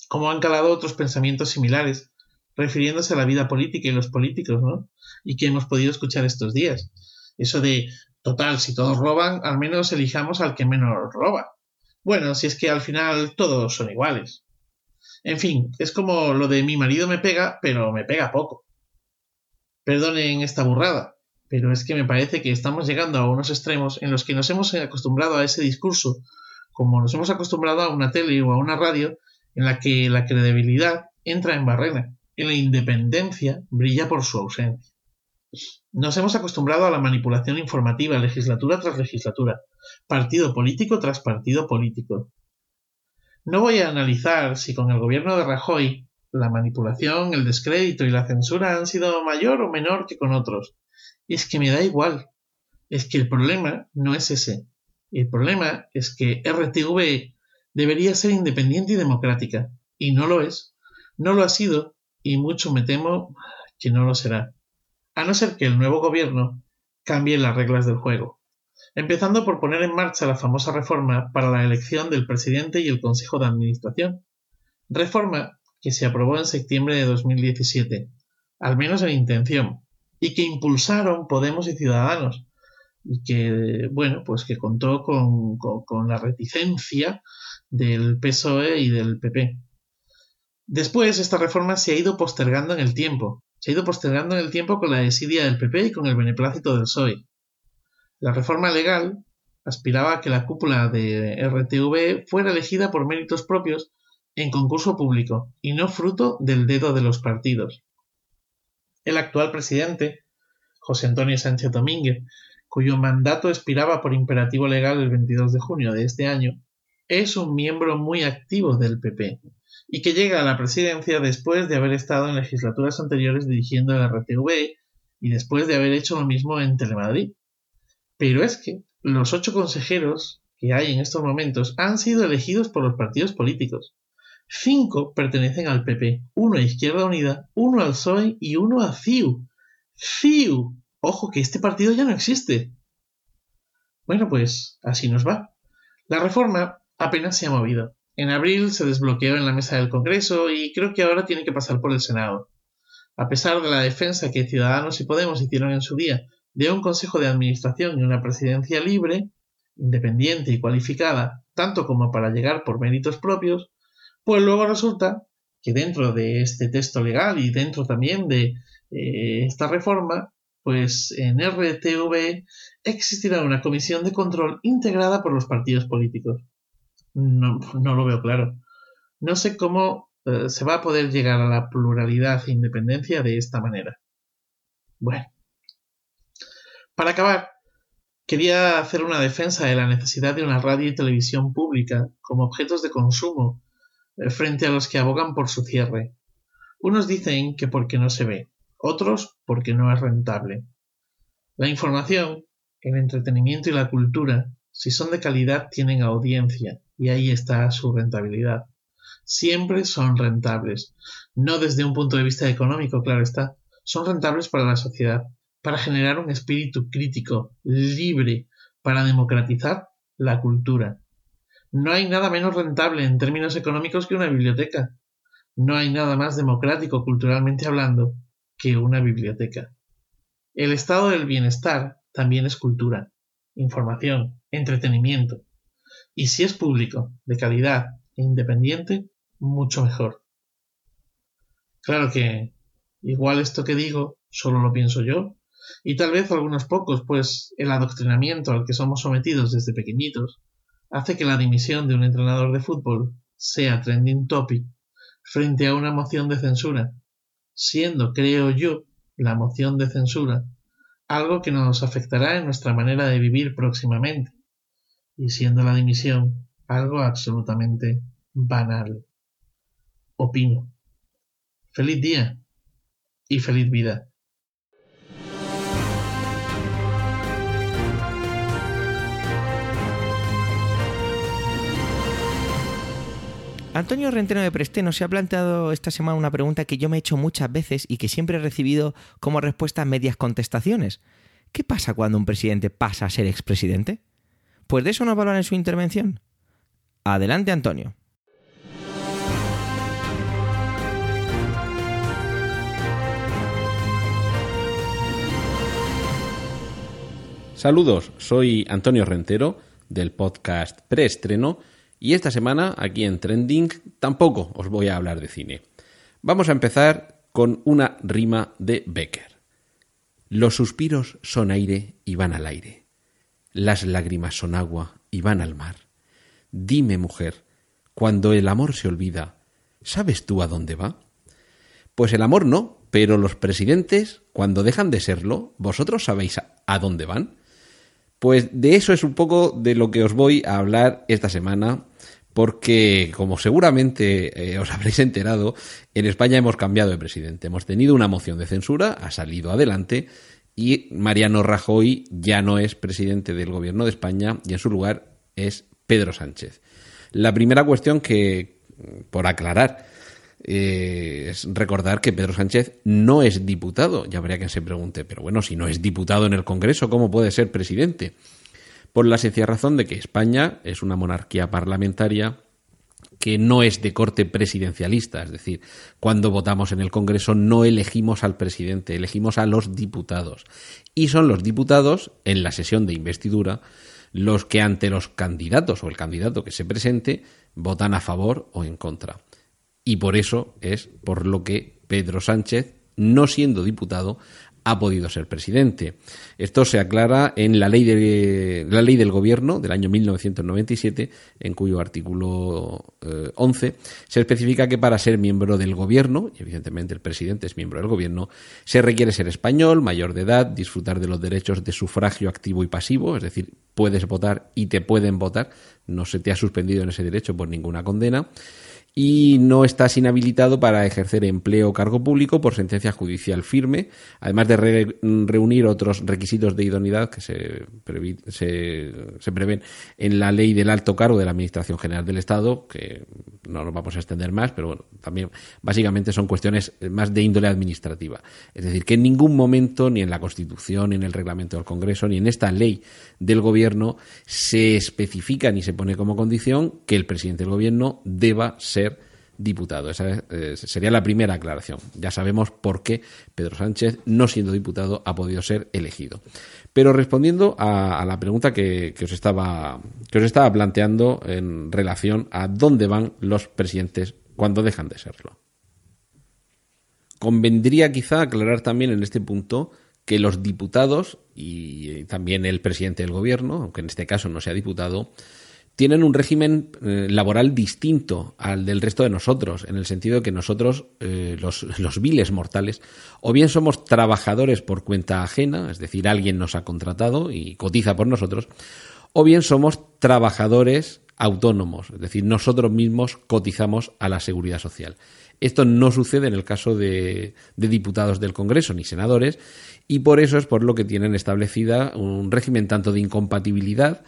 Como han calado otros pensamientos similares, refiriéndose a la vida política y los políticos, ¿no? Y que hemos podido escuchar estos días. Eso de, total, si todos roban, al menos elijamos al que menos roba. Bueno, si es que al final todos son iguales. En fin, es como lo de mi marido me pega, pero me pega poco. Perdonen esta burrada, pero es que me parece que estamos llegando a unos extremos en los que nos hemos acostumbrado a ese discurso, como nos hemos acostumbrado a una tele o a una radio, en la que la credibilidad entra en barrena y la independencia brilla por su ausencia. Nos hemos acostumbrado a la manipulación informativa legislatura tras legislatura, partido político tras partido político. No voy a analizar si con el gobierno de Rajoy la manipulación, el descrédito y la censura han sido mayor o menor que con otros. Y es que me da igual. Es que el problema no es ese. El problema es que RTV debería ser independiente y democrática. Y no lo es. No lo ha sido y mucho me temo que no lo será, a no ser que el nuevo gobierno cambie las reglas del juego, empezando por poner en marcha la famosa reforma para la elección del presidente y el Consejo de Administración, reforma que se aprobó en septiembre de 2017, al menos en intención, y que impulsaron Podemos y Ciudadanos, y que, bueno, pues que contó con, con la reticencia del PSOE y del PP. Después, esta reforma se ha ido postergando en el tiempo. Se ha ido postergando en el tiempo con la desidia del PP y con el beneplácito del PSOE. La reforma legal aspiraba a que la cúpula de RTV fuera elegida por méritos propios en concurso público y no fruto del dedo de los partidos. El actual presidente, José Antonio Sánchez Domínguez, cuyo mandato expiraba por imperativo legal el 22 de junio de este año, es un miembro muy activo del PP y que llega a la presidencia después de haber estado en legislaturas anteriores dirigiendo el RTV y después de haber hecho lo mismo en Telemadrid. Pero es que los ocho consejeros que hay en estos momentos han sido elegidos por los partidos políticos. Cinco pertenecen al PP, uno a Izquierda Unida, uno al PSOE y uno a CIU. CIU. Ojo que este partido ya no existe. Bueno, pues así nos va. La reforma apenas se ha movido. En abril se desbloqueó en la mesa del Congreso y creo que ahora tiene que pasar por el Senado. A pesar de la defensa que Ciudadanos y Podemos hicieron en su día de un Consejo de Administración y una presidencia libre, independiente y cualificada, tanto como para llegar por méritos propios, pues luego resulta que dentro de este texto legal y dentro también de eh, esta reforma, pues en RTV existirá una comisión de control integrada por los partidos políticos no, lo veo claro. No sé cómo eh, se va a poder llegar a la pluralidad e independencia de esta manera. Bueno. Para acabar, quería hacer una defensa de la necesidad de una radio y televisión pública como objetos de consumo frente a los que abogan por su cierre. Unos dicen que porque no se ve, otros porque no es rentable. La información, el entretenimiento y la cultura, si son de calidad, tienen audiencia, y ahí está su rentabilidad. Siempre son rentables. No desde un punto de vista económico, claro está, son rentables para la sociedad, para generar un espíritu crítico, libre, para democratizar la cultura. No hay nada menos rentable en términos económicos que una biblioteca. No hay nada más democrático culturalmente hablando que una biblioteca. El estado del bienestar también es cultura, información, entretenimiento. Y si es público, de calidad e independiente, mucho mejor. Claro que igual esto que digo solo lo pienso yo, y tal vez algunos pocos, pues el adoctrinamiento al que somos sometidos desde pequeñitos hace que la dimisión de un entrenador de fútbol sea trending topic frente a una moción de censura, siendo, creo yo, la moción de censura algo que nos afectará en nuestra manera de vivir próximamente, y siendo la dimisión algo absolutamente banal. Opino. Feliz día y feliz vida. Antonio Renteno de Presteno se ha planteado esta semana una pregunta que yo me he hecho muchas veces y que siempre he recibido como respuesta medias contestaciones. ¿Qué pasa cuando un presidente pasa a ser expresidente? Pues de eso nos va a hablar en su intervención. Adelante, Antonio. Saludos, soy Antonio Rentero del podcast Preestreno y esta semana, aquí en Trending, tampoco os voy a hablar de cine. Vamos a empezar con una rima de Becker. Los suspiros son aire y van al aire. Las lágrimas son agua y van al mar. Dime, mujer, cuando el amor se olvida, ¿sabes tú a dónde va? Pues el amor no, pero los presidentes, cuando dejan de serlo, ¿vosotros sabéis a dónde van? Pues de eso es un poco de lo que os voy a hablar esta semana porque, como seguramente eh, os <laughs> habréis enterado, en España hemos cambiado de presidente. Hemos tenido una moción de censura, ha salido adelante y Mariano Rajoy ya no es presidente del gobierno de España y en su lugar es Pedro Sánchez. La primera cuestión que, por aclarar, eh, es recordar que Pedro Sánchez no es diputado. Ya habría quien se pregunte, pero bueno, si no es diputado en el Congreso, ¿cómo puede ser presidente? Por la sencilla razón de que España es una monarquía parlamentaria que no es de corte presidencialista, es decir, cuando votamos en el Congreso no elegimos al presidente, elegimos a los diputados. Y son los diputados, en la sesión de investidura, los que ante los candidatos o el candidato que se presente votan a favor o en contra. Y por eso es por lo que Pedro Sánchez, no siendo diputado, ha podido ser presidente. Esto se aclara en la ley, de, la ley del gobierno del año 1997, en cuyo artículo 11 eh, se especifica que para ser miembro del gobierno, y evidentemente el presidente es miembro del gobierno, se requiere ser español, mayor de edad, disfrutar de los derechos de sufragio activo y pasivo, es decir, puedes votar y te pueden votar, no se te ha suspendido en ese derecho por ninguna condena y no estás inhabilitado para ejercer empleo o cargo público por sentencia judicial firme, además de reunir otros requisitos de idoneidad que se, prevén en la ley del alto cargo de la Administración General del Estado, que no nos vamos a extender más, pero bueno, también básicamente son cuestiones más de índole administrativa. Es decir, que en ningún momento, ni en la Constitución, ni en el reglamento del Congreso, ni en esta ley del Gobierno, se especifica ni se pone como condición que el presidente del Gobierno deba ser diputado. Esa sería la primera aclaración. Ya sabemos por qué Pedro Sánchez, no siendo diputado, ha podido ser elegido. Pero respondiendo a, la pregunta que, os estaba, que os estaba planteando en relación a dónde van los presidentes cuando dejan de serlo. Convendría quizá aclarar también en este punto que los diputados y también el presidente del gobierno, aunque en este caso no sea diputado, tienen un régimen eh, laboral distinto al del resto de nosotros, en el sentido de que nosotros, eh, los, <laughs> los, viles mortales, o bien somos trabajadores por cuenta ajena, es decir, alguien nos ha contratado y cotiza por nosotros, o bien somos trabajadores autónomos, es decir, nosotros mismos cotizamos a la seguridad social. Esto no sucede en el caso de, de diputados del Congreso ni senadores, y por eso es por lo que tienen establecida un régimen tanto de incompatibilidad,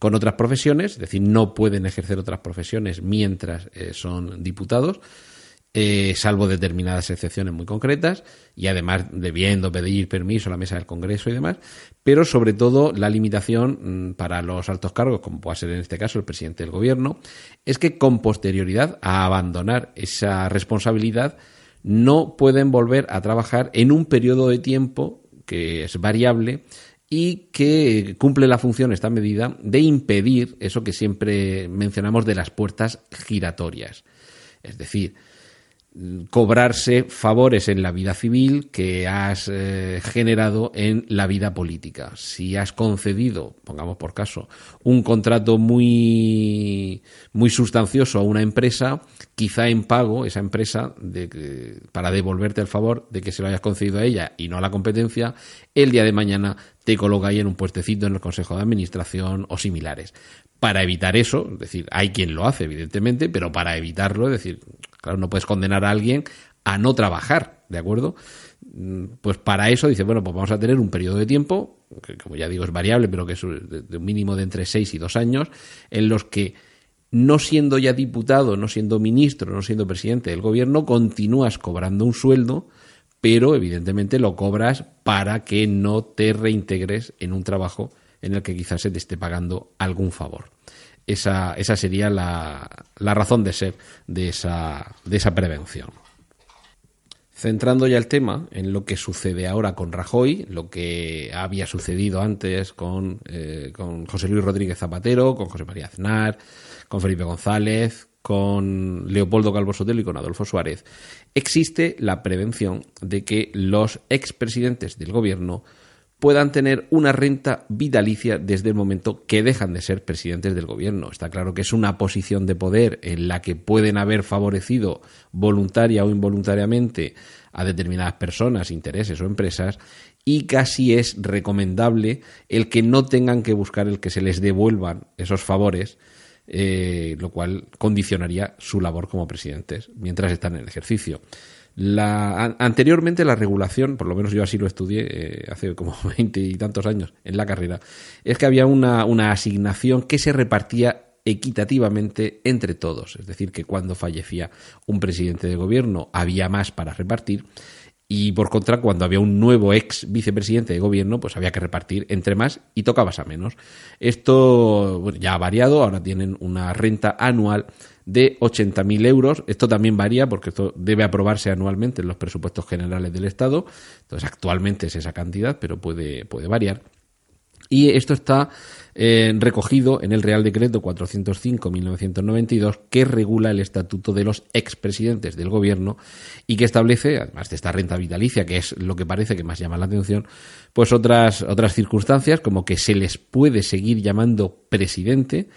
con otras profesiones, es decir, no pueden ejercer otras profesiones mientras eh, son diputados. eh, salvo determinadas excepciones muy concretas, y además debiendo pedir permiso a la mesa del Congreso y demás, pero sobre todo la limitación mm, para los altos cargos, como puede ser en este caso el presidente del Gobierno, es que con posterioridad a abandonar esa responsabilidad no pueden volver a trabajar en un periodo de tiempo que es variable y que cumple la función esta medida de impedir eso que siempre mencionamos de las puertas giratorias. Es decir, cobrarse favores en la vida civil que has eh, generado en la vida política. Si has concedido, pongamos por caso, un contrato muy, muy sustancioso a una empresa, quizá en pago esa empresa, para devolverte el favor de que se lo hayas concedido a ella y no a la competencia, el día de mañana te coloca ahí en un puestecito en el Consejo de Administración o similares. Para evitar eso, es decir, hay quien lo hace, evidentemente, pero para evitarlo, es decir, Claro, no puedes condenar a alguien a no trabajar, ¿de acuerdo? Mm, pues para eso dice, bueno, pues vamos a tener un periodo de tiempo, que como ya digo es variable, pero que es de un mínimo de entre seis y dos años, en los que no siendo ya diputado, no siendo ministro, no siendo presidente del gobierno, continúas cobrando un sueldo, pero evidentemente lo cobras para que no te reintegres en un trabajo en el que quizás se te esté pagando algún favor. Esa, esa sería la, la, razón de ser de esa, de esa prevención. Centrando ya el tema en lo que sucede ahora con Rajoy, lo que había sucedido antes con, eh, con José Luis Rodríguez Zapatero, con José María Aznar, con Felipe González, con Leopoldo Calvo Sotelo y con Adolfo Suárez, existe la prevención de que los expresidentes del gobierno puedan tener una renta vitalicia desde el momento que dejan de ser presidentes del gobierno. Está claro que es una posición de poder en la que pueden haber favorecido voluntaria o involuntariamente a determinadas personas, intereses o empresas y casi es recomendable el que no tengan que buscar el que se les devuelvan esos favores, eh, lo cual condicionaría su labor como presidentes mientras están en el ejercicio. La, anteriormente la regulación, por lo menos yo así lo estudié eh, hace como <laughs> veinte y tantos años en la carrera, es que había una, una asignación que se repartía equitativamente entre todos. Es decir, que cuando fallecía un presidente de gobierno había más para repartir y por contra, cuando había un nuevo ex vicepresidente de gobierno, pues había que repartir entre más y tocabas a menos. Esto ya ha variado, ahora tienen una renta anual de 80.000 euros. Esto también varía porque esto debe aprobarse anualmente en los presupuestos generales del Estado. Entonces, actualmente es esa cantidad, pero puede, puede variar. Y esto está eh, recogido en el Real Decreto 405-1992 que regula el estatuto de los expresidentes del gobierno y que establece, además de esta renta vitalicia, que es lo que parece que más llama la atención, pues otras, otras circunstancias como que se les puede seguir llamando presidente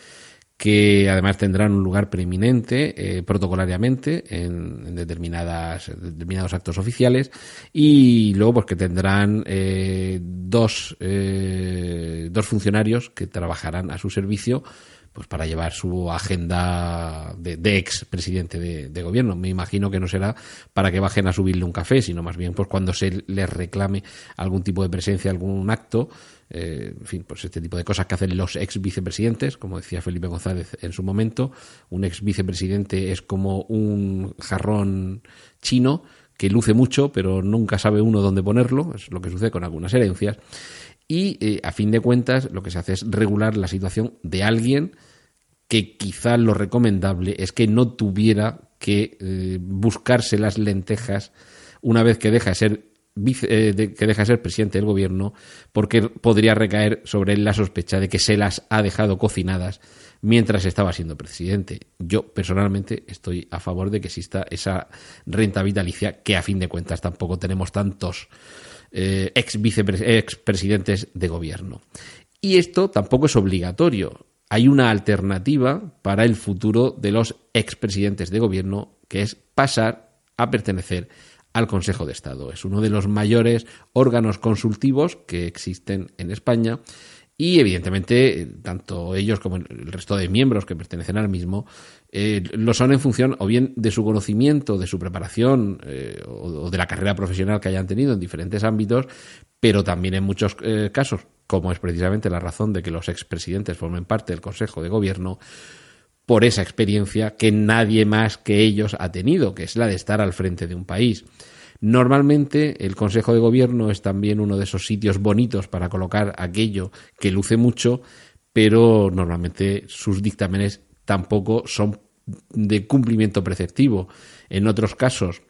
que además tendrán un lugar preeminente eh, protocolariamente en, determinadas, determinados actos oficiales y luego pues que tendrán eh, dos, eh, dos funcionarios que trabajarán a su servicio pues para llevar su agenda de, ex presidente de, de, gobierno. Me imagino que no será para que bajen a subirle un café, sino más bien pues cuando se les reclame algún tipo de presencia, algún acto, eh, en fin, pues este tipo de cosas que hacen los ex vicepresidentes, como decía Felipe González en su momento. Un ex vicepresidente es como un jarrón chino que luce mucho, pero nunca sabe uno dónde ponerlo, es lo que sucede con algunas herencias. Y eh, a fin de cuentas, lo que se hace es regular la situación de alguien que quizá lo recomendable es que no tuviera que eh, buscarse las lentejas una vez que deja de ser eh, que deja de ser presidente del gobierno porque podría recaer sobre él la sospecha de que se las ha dejado cocinadas mientras estaba siendo presidente. Yo personalmente estoy a favor de que exista esa renta vitalicia que a fin de cuentas tampoco tenemos tantos eh, ex, ex de gobierno. Y esto tampoco es obligatorio. Hay una alternativa para el futuro de los expresidentes de gobierno, que es pasar a pertenecer al Consejo de Estado. Es uno de los mayores órganos consultivos que existen en España y evidentemente tanto ellos como el resto de miembros que pertenecen al mismo eh, lo son en función o bien de su conocimiento, de su preparación eh, o, de la carrera profesional que hayan tenido en diferentes ámbitos, pero también en muchos eh, casos, como es precisamente la razón de que los expresidentes formen parte del Consejo de Gobierno, por esa experiencia que nadie más que ellos ha tenido, que es la de estar al frente de un país. Normalmente el Consejo de Gobierno es también uno de esos sitios bonitos para colocar aquello que luce mucho, pero normalmente sus dictámenes tampoco son de cumplimiento preceptivo. En otros casos,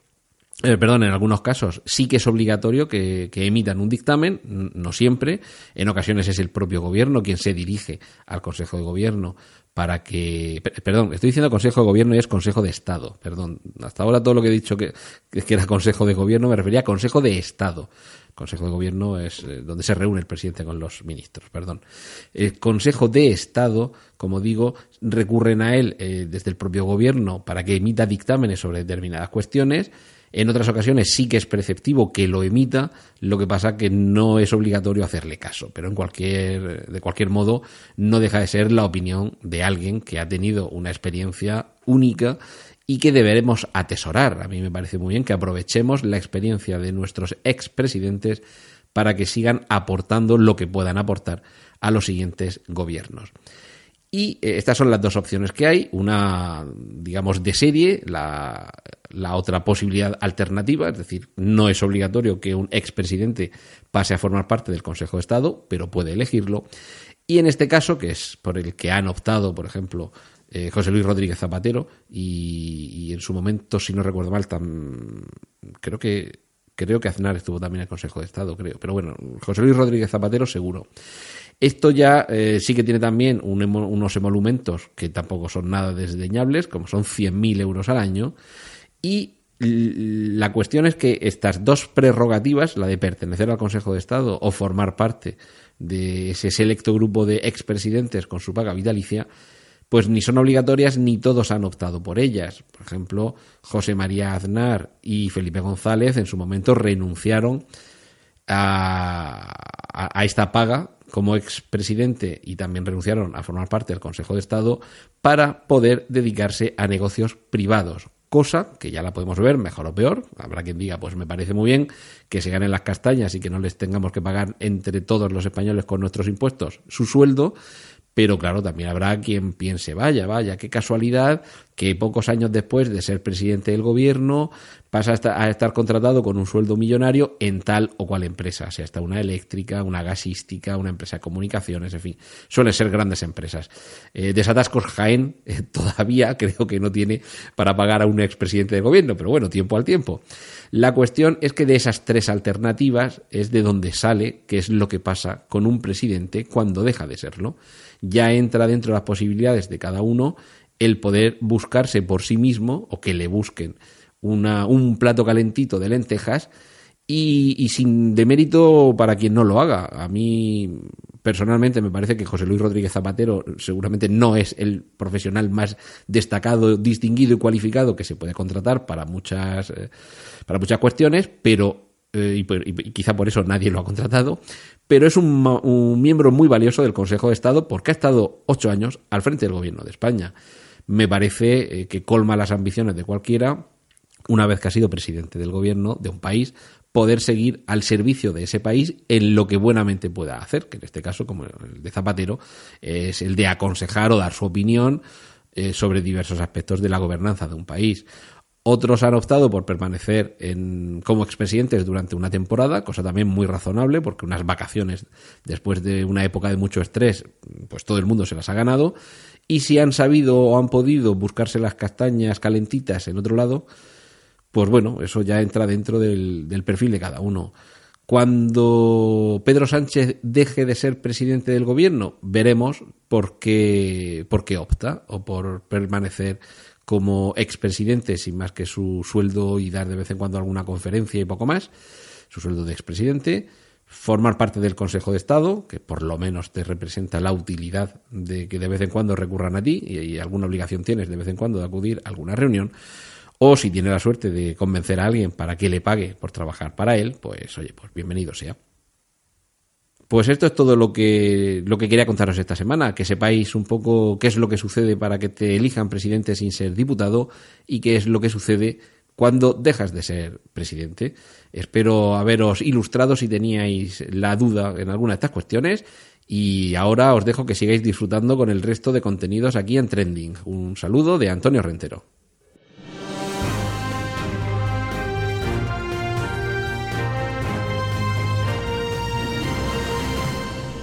eh, perdón, en algunos casos sí que es obligatorio que, emitan un dictamen, no siempre. En ocasiones es el propio gobierno quien se dirige al Consejo de Gobierno para que. Perdón, estoy diciendo Consejo de Gobierno y es Consejo de Estado. Perdón, hasta ahora todo lo que he dicho que, que era Consejo de Gobierno me refería a Consejo de Estado. Consejo de Gobierno es eh, donde se reúne el presidente con los ministros, perdón. El Consejo de Estado, como digo, recurren a él eh, desde el propio Gobierno para que emita dictámenes sobre determinadas cuestiones. En otras ocasiones sí que es preceptivo que lo emita, lo que pasa que no es obligatorio hacerle caso, pero en cualquier, de cualquier modo no deja de ser la opinión de alguien que ha tenido una experiencia única y que deberemos atesorar. A mí me parece muy bien que aprovechemos la experiencia de nuestros expresidentes para que sigan aportando lo que puedan aportar a los siguientes gobiernos. Y eh, estas son las dos opciones que hay, una, digamos, de serie, la, la, otra posibilidad alternativa, es decir, no es obligatorio que un expresidente pase a formar parte del Consejo de Estado, pero puede elegirlo. Y en este caso, que es por el que han optado, por ejemplo, eh, José Luis Rodríguez Zapatero y, y, en su momento, si no recuerdo mal, tam, creo que creo que Aznar estuvo también en el Consejo de Estado, creo. Pero bueno, José Luis Rodríguez Zapatero seguro. Esto ya eh, sí que tiene también un, unos emolumentos que tampoco son nada desdeñables, como son 100.000 euros al año. Y la cuestión es que estas dos prerrogativas, la de pertenecer al Consejo de Estado o formar parte de ese selecto grupo de expresidentes con su paga vitalicia, pues ni son obligatorias ni todos han optado por ellas. Por ejemplo, José María Aznar y Felipe González en su momento renunciaron a, a esta paga como expresidente y también renunciaron a formar parte del Consejo de Estado para poder dedicarse a negocios privados, cosa que ya la podemos ver, mejor o peor. Habrá quien diga, pues me parece muy bien que se ganen las castañas y que no les tengamos que pagar entre todos los españoles con nuestros impuestos su sueldo, pero claro, también habrá quien piense, vaya, vaya, qué casualidad que pocos años después de ser presidente del gobierno pasa a estar contratado con un sueldo millonario en tal o cual empresa, sea hasta una eléctrica, una gasística, una empresa de comunicaciones, en fin, suelen ser grandes empresas. Eh, Desatascos Jaén eh, <laughs> todavía creo que no tiene para pagar a un expresidente de gobierno, pero bueno, tiempo al tiempo. La cuestión es que de esas tres alternativas es de donde sale qué es lo que pasa con un presidente cuando deja de serlo ya entra dentro de las posibilidades de cada uno el poder buscarse por sí mismo o que le busquen una, un plato calentito de lentejas y, y, sin demérito para quien no lo haga. A mí personalmente me parece que José Luis Rodríguez Zapatero seguramente no es el profesional más destacado, distinguido y cualificado que se puede contratar para muchas, eh, para muchas cuestiones, pero eh, y, y, quizá por eso nadie lo ha contratado, pero es un, un, miembro muy valioso del Consejo de Estado porque ha estado ocho años al frente del gobierno de España. Me parece eh, que colma las ambiciones de cualquiera, una vez que ha sido presidente del gobierno de un país, poder seguir al servicio de ese país en lo que buenamente pueda hacer, que en este caso, como el de Zapatero, es el de aconsejar o dar su opinión eh, sobre diversos aspectos de la gobernanza de un país. Otros han optado por permanecer en, como expresidentes durante una temporada, cosa también muy razonable, porque unas vacaciones después de una época de mucho estrés, pues todo el mundo se las ha ganado. Y si han sabido o han podido buscarse las castañas calentitas en otro lado, pues bueno, eso ya entra dentro del, del perfil de cada uno. Cuando Pedro Sánchez deje de ser presidente del gobierno, veremos por qué, por qué opta o por permanecer como expresidente sin más que su sueldo y dar de vez en cuando alguna conferencia y poco más, su sueldo de expresidente, formar parte del Consejo de Estado, que por lo menos te representa la utilidad de que de vez en cuando recurran a ti y, y alguna obligación tienes de vez en cuando de acudir a alguna reunión, o si tiene la suerte de convencer a alguien para que le pague por trabajar para él, pues oye, pues bienvenido sea. Pues esto es todo lo que, lo que quería contaros esta semana, que sepáis un poco qué es lo que sucede para que te elijan presidente sin ser diputado y qué es lo que sucede cuando dejas de ser presidente. Espero haberos ilustrado si teníais la duda en alguna de estas cuestiones y ahora os dejo que sigáis disfrutando con el resto de contenidos aquí en Trending. Un saludo de Antonio Rentero.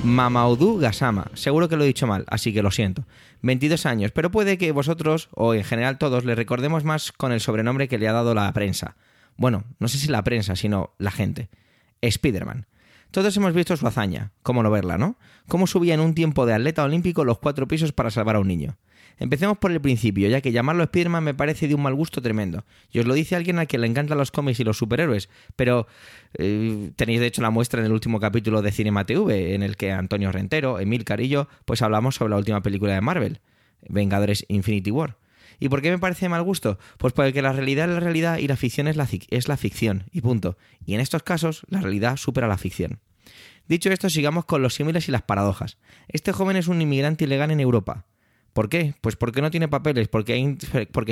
Mamadou Gassama. Seguro que lo he dicho mal, así que lo siento. 22 años, pero puede que vosotros, o en general todos, le recordemos más con el sobrenombre que le ha dado la prensa. Bueno, no sé si la prensa, sino la gente. Spiderman. Todos hemos visto su hazaña, cómo no verla, ¿no? Cómo subía en un tiempo de atleta olímpico los cuatro pisos para salvar a un niño. Empecemos por el principio, ya que llamarlo Spiderman me parece de un mal gusto tremendo. Y os lo dice alguien a quien le encantan los cómics y los superhéroes, pero eh, tenéis de hecho la muestra en el último capítulo de Cinema TV, en el que Antonio Rentero, Emil Carillo, pues hablamos sobre la última película de Marvel, Vengadores Infinity War. ¿Y por qué me parece de mal gusto? Pues porque la realidad es la realidad y la ficción es la, es la ficción, y punto. Y en estos casos, la realidad supera la ficción. Dicho esto, sigamos con los símiles y las paradojas. Este joven es un inmigrante ilegal en Europa. ¿Por qué? Pues porque no tiene papeles, porque,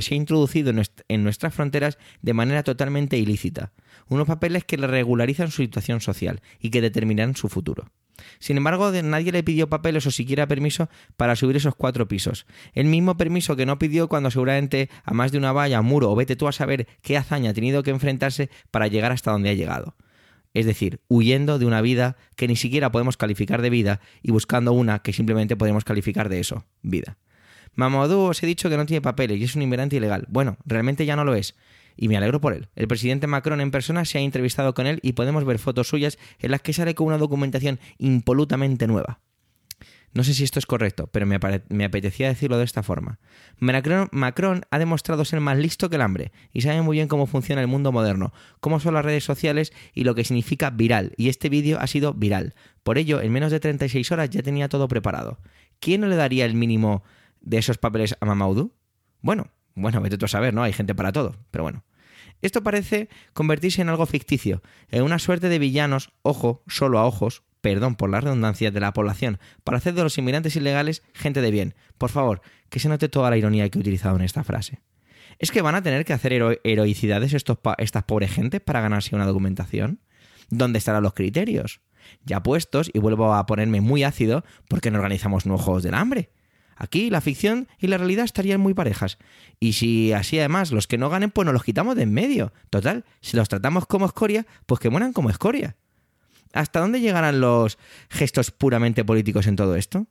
se ha introducido en nuestras fronteras de manera totalmente ilícita. Unos papeles que le regularizan su situación social y que determinarán su futuro. Sin embargo, nadie le pidió papeles o siquiera permiso para subir esos cuatro pisos. El mismo permiso que no pidió cuando seguramente a más de una valla, muro o vete tú a saber qué hazaña ha tenido que enfrentarse para llegar hasta donde ha llegado. Es decir, huyendo de una vida que ni siquiera podemos calificar de vida y buscando una que simplemente podemos calificar de eso, vida. Mamadou os he dicho que no tiene papeles y es un inmigrante ilegal. Bueno, realmente ya no lo es. Y me alegro por él. El presidente Macron en persona se ha entrevistado con él y podemos ver fotos suyas en las que sale con una documentación impolutamente nueva. No sé si esto es correcto, pero me, apetecía decirlo de esta forma. Macron, Macron, ha demostrado ser más listo que el hambre y sabe muy bien cómo funciona el mundo moderno, cómo son las redes sociales y lo que significa viral. Y este vídeo ha sido viral. Por ello, en menos de 36 horas ya tenía todo preparado. ¿Quién no le daría el mínimo de esos papeles a Mamaudou? Bueno, bueno, vete tú a saber, ¿no? Hay gente para todo, pero bueno. Esto parece convertirse en algo ficticio, en una suerte de villanos, ojo, solo a ojos, perdón por la redundancia, de la población, para hacer de los inmigrantes ilegales gente de bien. Por favor, que se note toda la ironía que he utilizado en esta frase. ¿Es que van a tener que hacer heroicidades estos estas pobres gentes para ganarse una documentación? ¿Dónde estarán los criterios? Ya puestos, y vuelvo a ponerme muy ácido, porque no organizamos nuevos Juegos del Hambre? Aquí la ficción y la realidad estarían muy parejas. Y si así además los que no ganen, pues nos los quitamos de en medio. Total, si los tratamos como escoria, pues que mueran como escoria. ¿Hasta dónde llegarán los gestos puramente políticos en todo esto?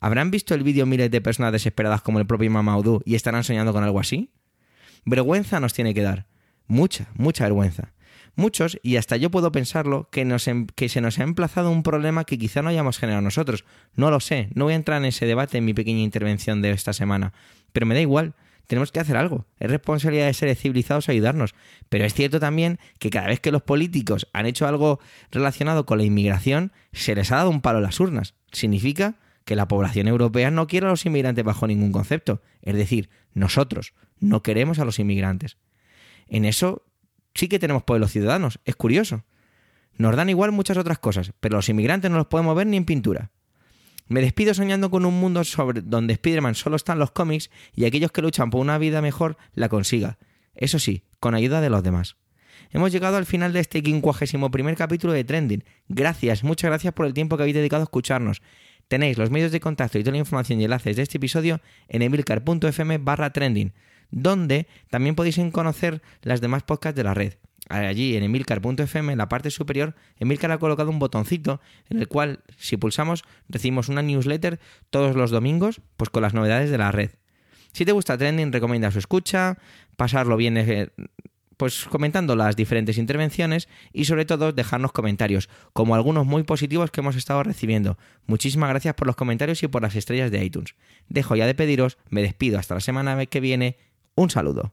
¿Habrán visto el vídeo miles de personas desesperadas como el propio Mamaudú y estarán soñando con algo así? Vergüenza nos tiene que dar. Mucha, mucha vergüenza. Muchos, y hasta yo puedo pensarlo, que, nos, em, que se nos ha emplazado un problema que quizá no hayamos generado nosotros. No lo sé, no voy a entrar en ese debate en mi pequeña intervención de esta semana. Pero me da igual, tenemos que hacer algo. Es responsabilidad de seres civilizados ayudarnos. Pero es cierto también que cada vez que los políticos han hecho algo relacionado con la inmigración, se les ha dado un palo a las urnas. Significa que la población europea no quiere a los inmigrantes bajo ningún concepto. Es decir, nosotros no queremos a los inmigrantes. En eso sí que tenemos pueblos ciudadanos. Es curioso. Nos dan igual muchas otras cosas, pero los inmigrantes no los podemos ver ni en pintura. Me despido soñando con un mundo sobre donde Spider-Man solo están los cómics y aquellos que luchan por una vida mejor la consiga. Eso sí, con ayuda de los demás. Hemos llegado al final de este quincuagésimo primer capítulo de Trending. Gracias, muchas gracias por el tiempo que habéis dedicado a escucharnos. Tenéis los medios de contacto y toda la información y enlaces de este episodio en emilcar.fm barra trending donde también podéis conocer las demás podcasts de la red. Allí en emilcar.fm, en la parte superior, Emilcar ha colocado un botoncito en el cual, si pulsamos, recibimos una newsletter todos los domingos, pues con las novedades de la red. Si te gusta Trending, recomienda su escucha, pasarlo bien eh, pues comentando las diferentes intervenciones y sobre todo dejarnos comentarios, como algunos muy positivos que hemos estado recibiendo. Muchísimas gracias por los comentarios y por las estrellas de iTunes. Dejo ya de pediros, me despido hasta la semana que viene un saludo.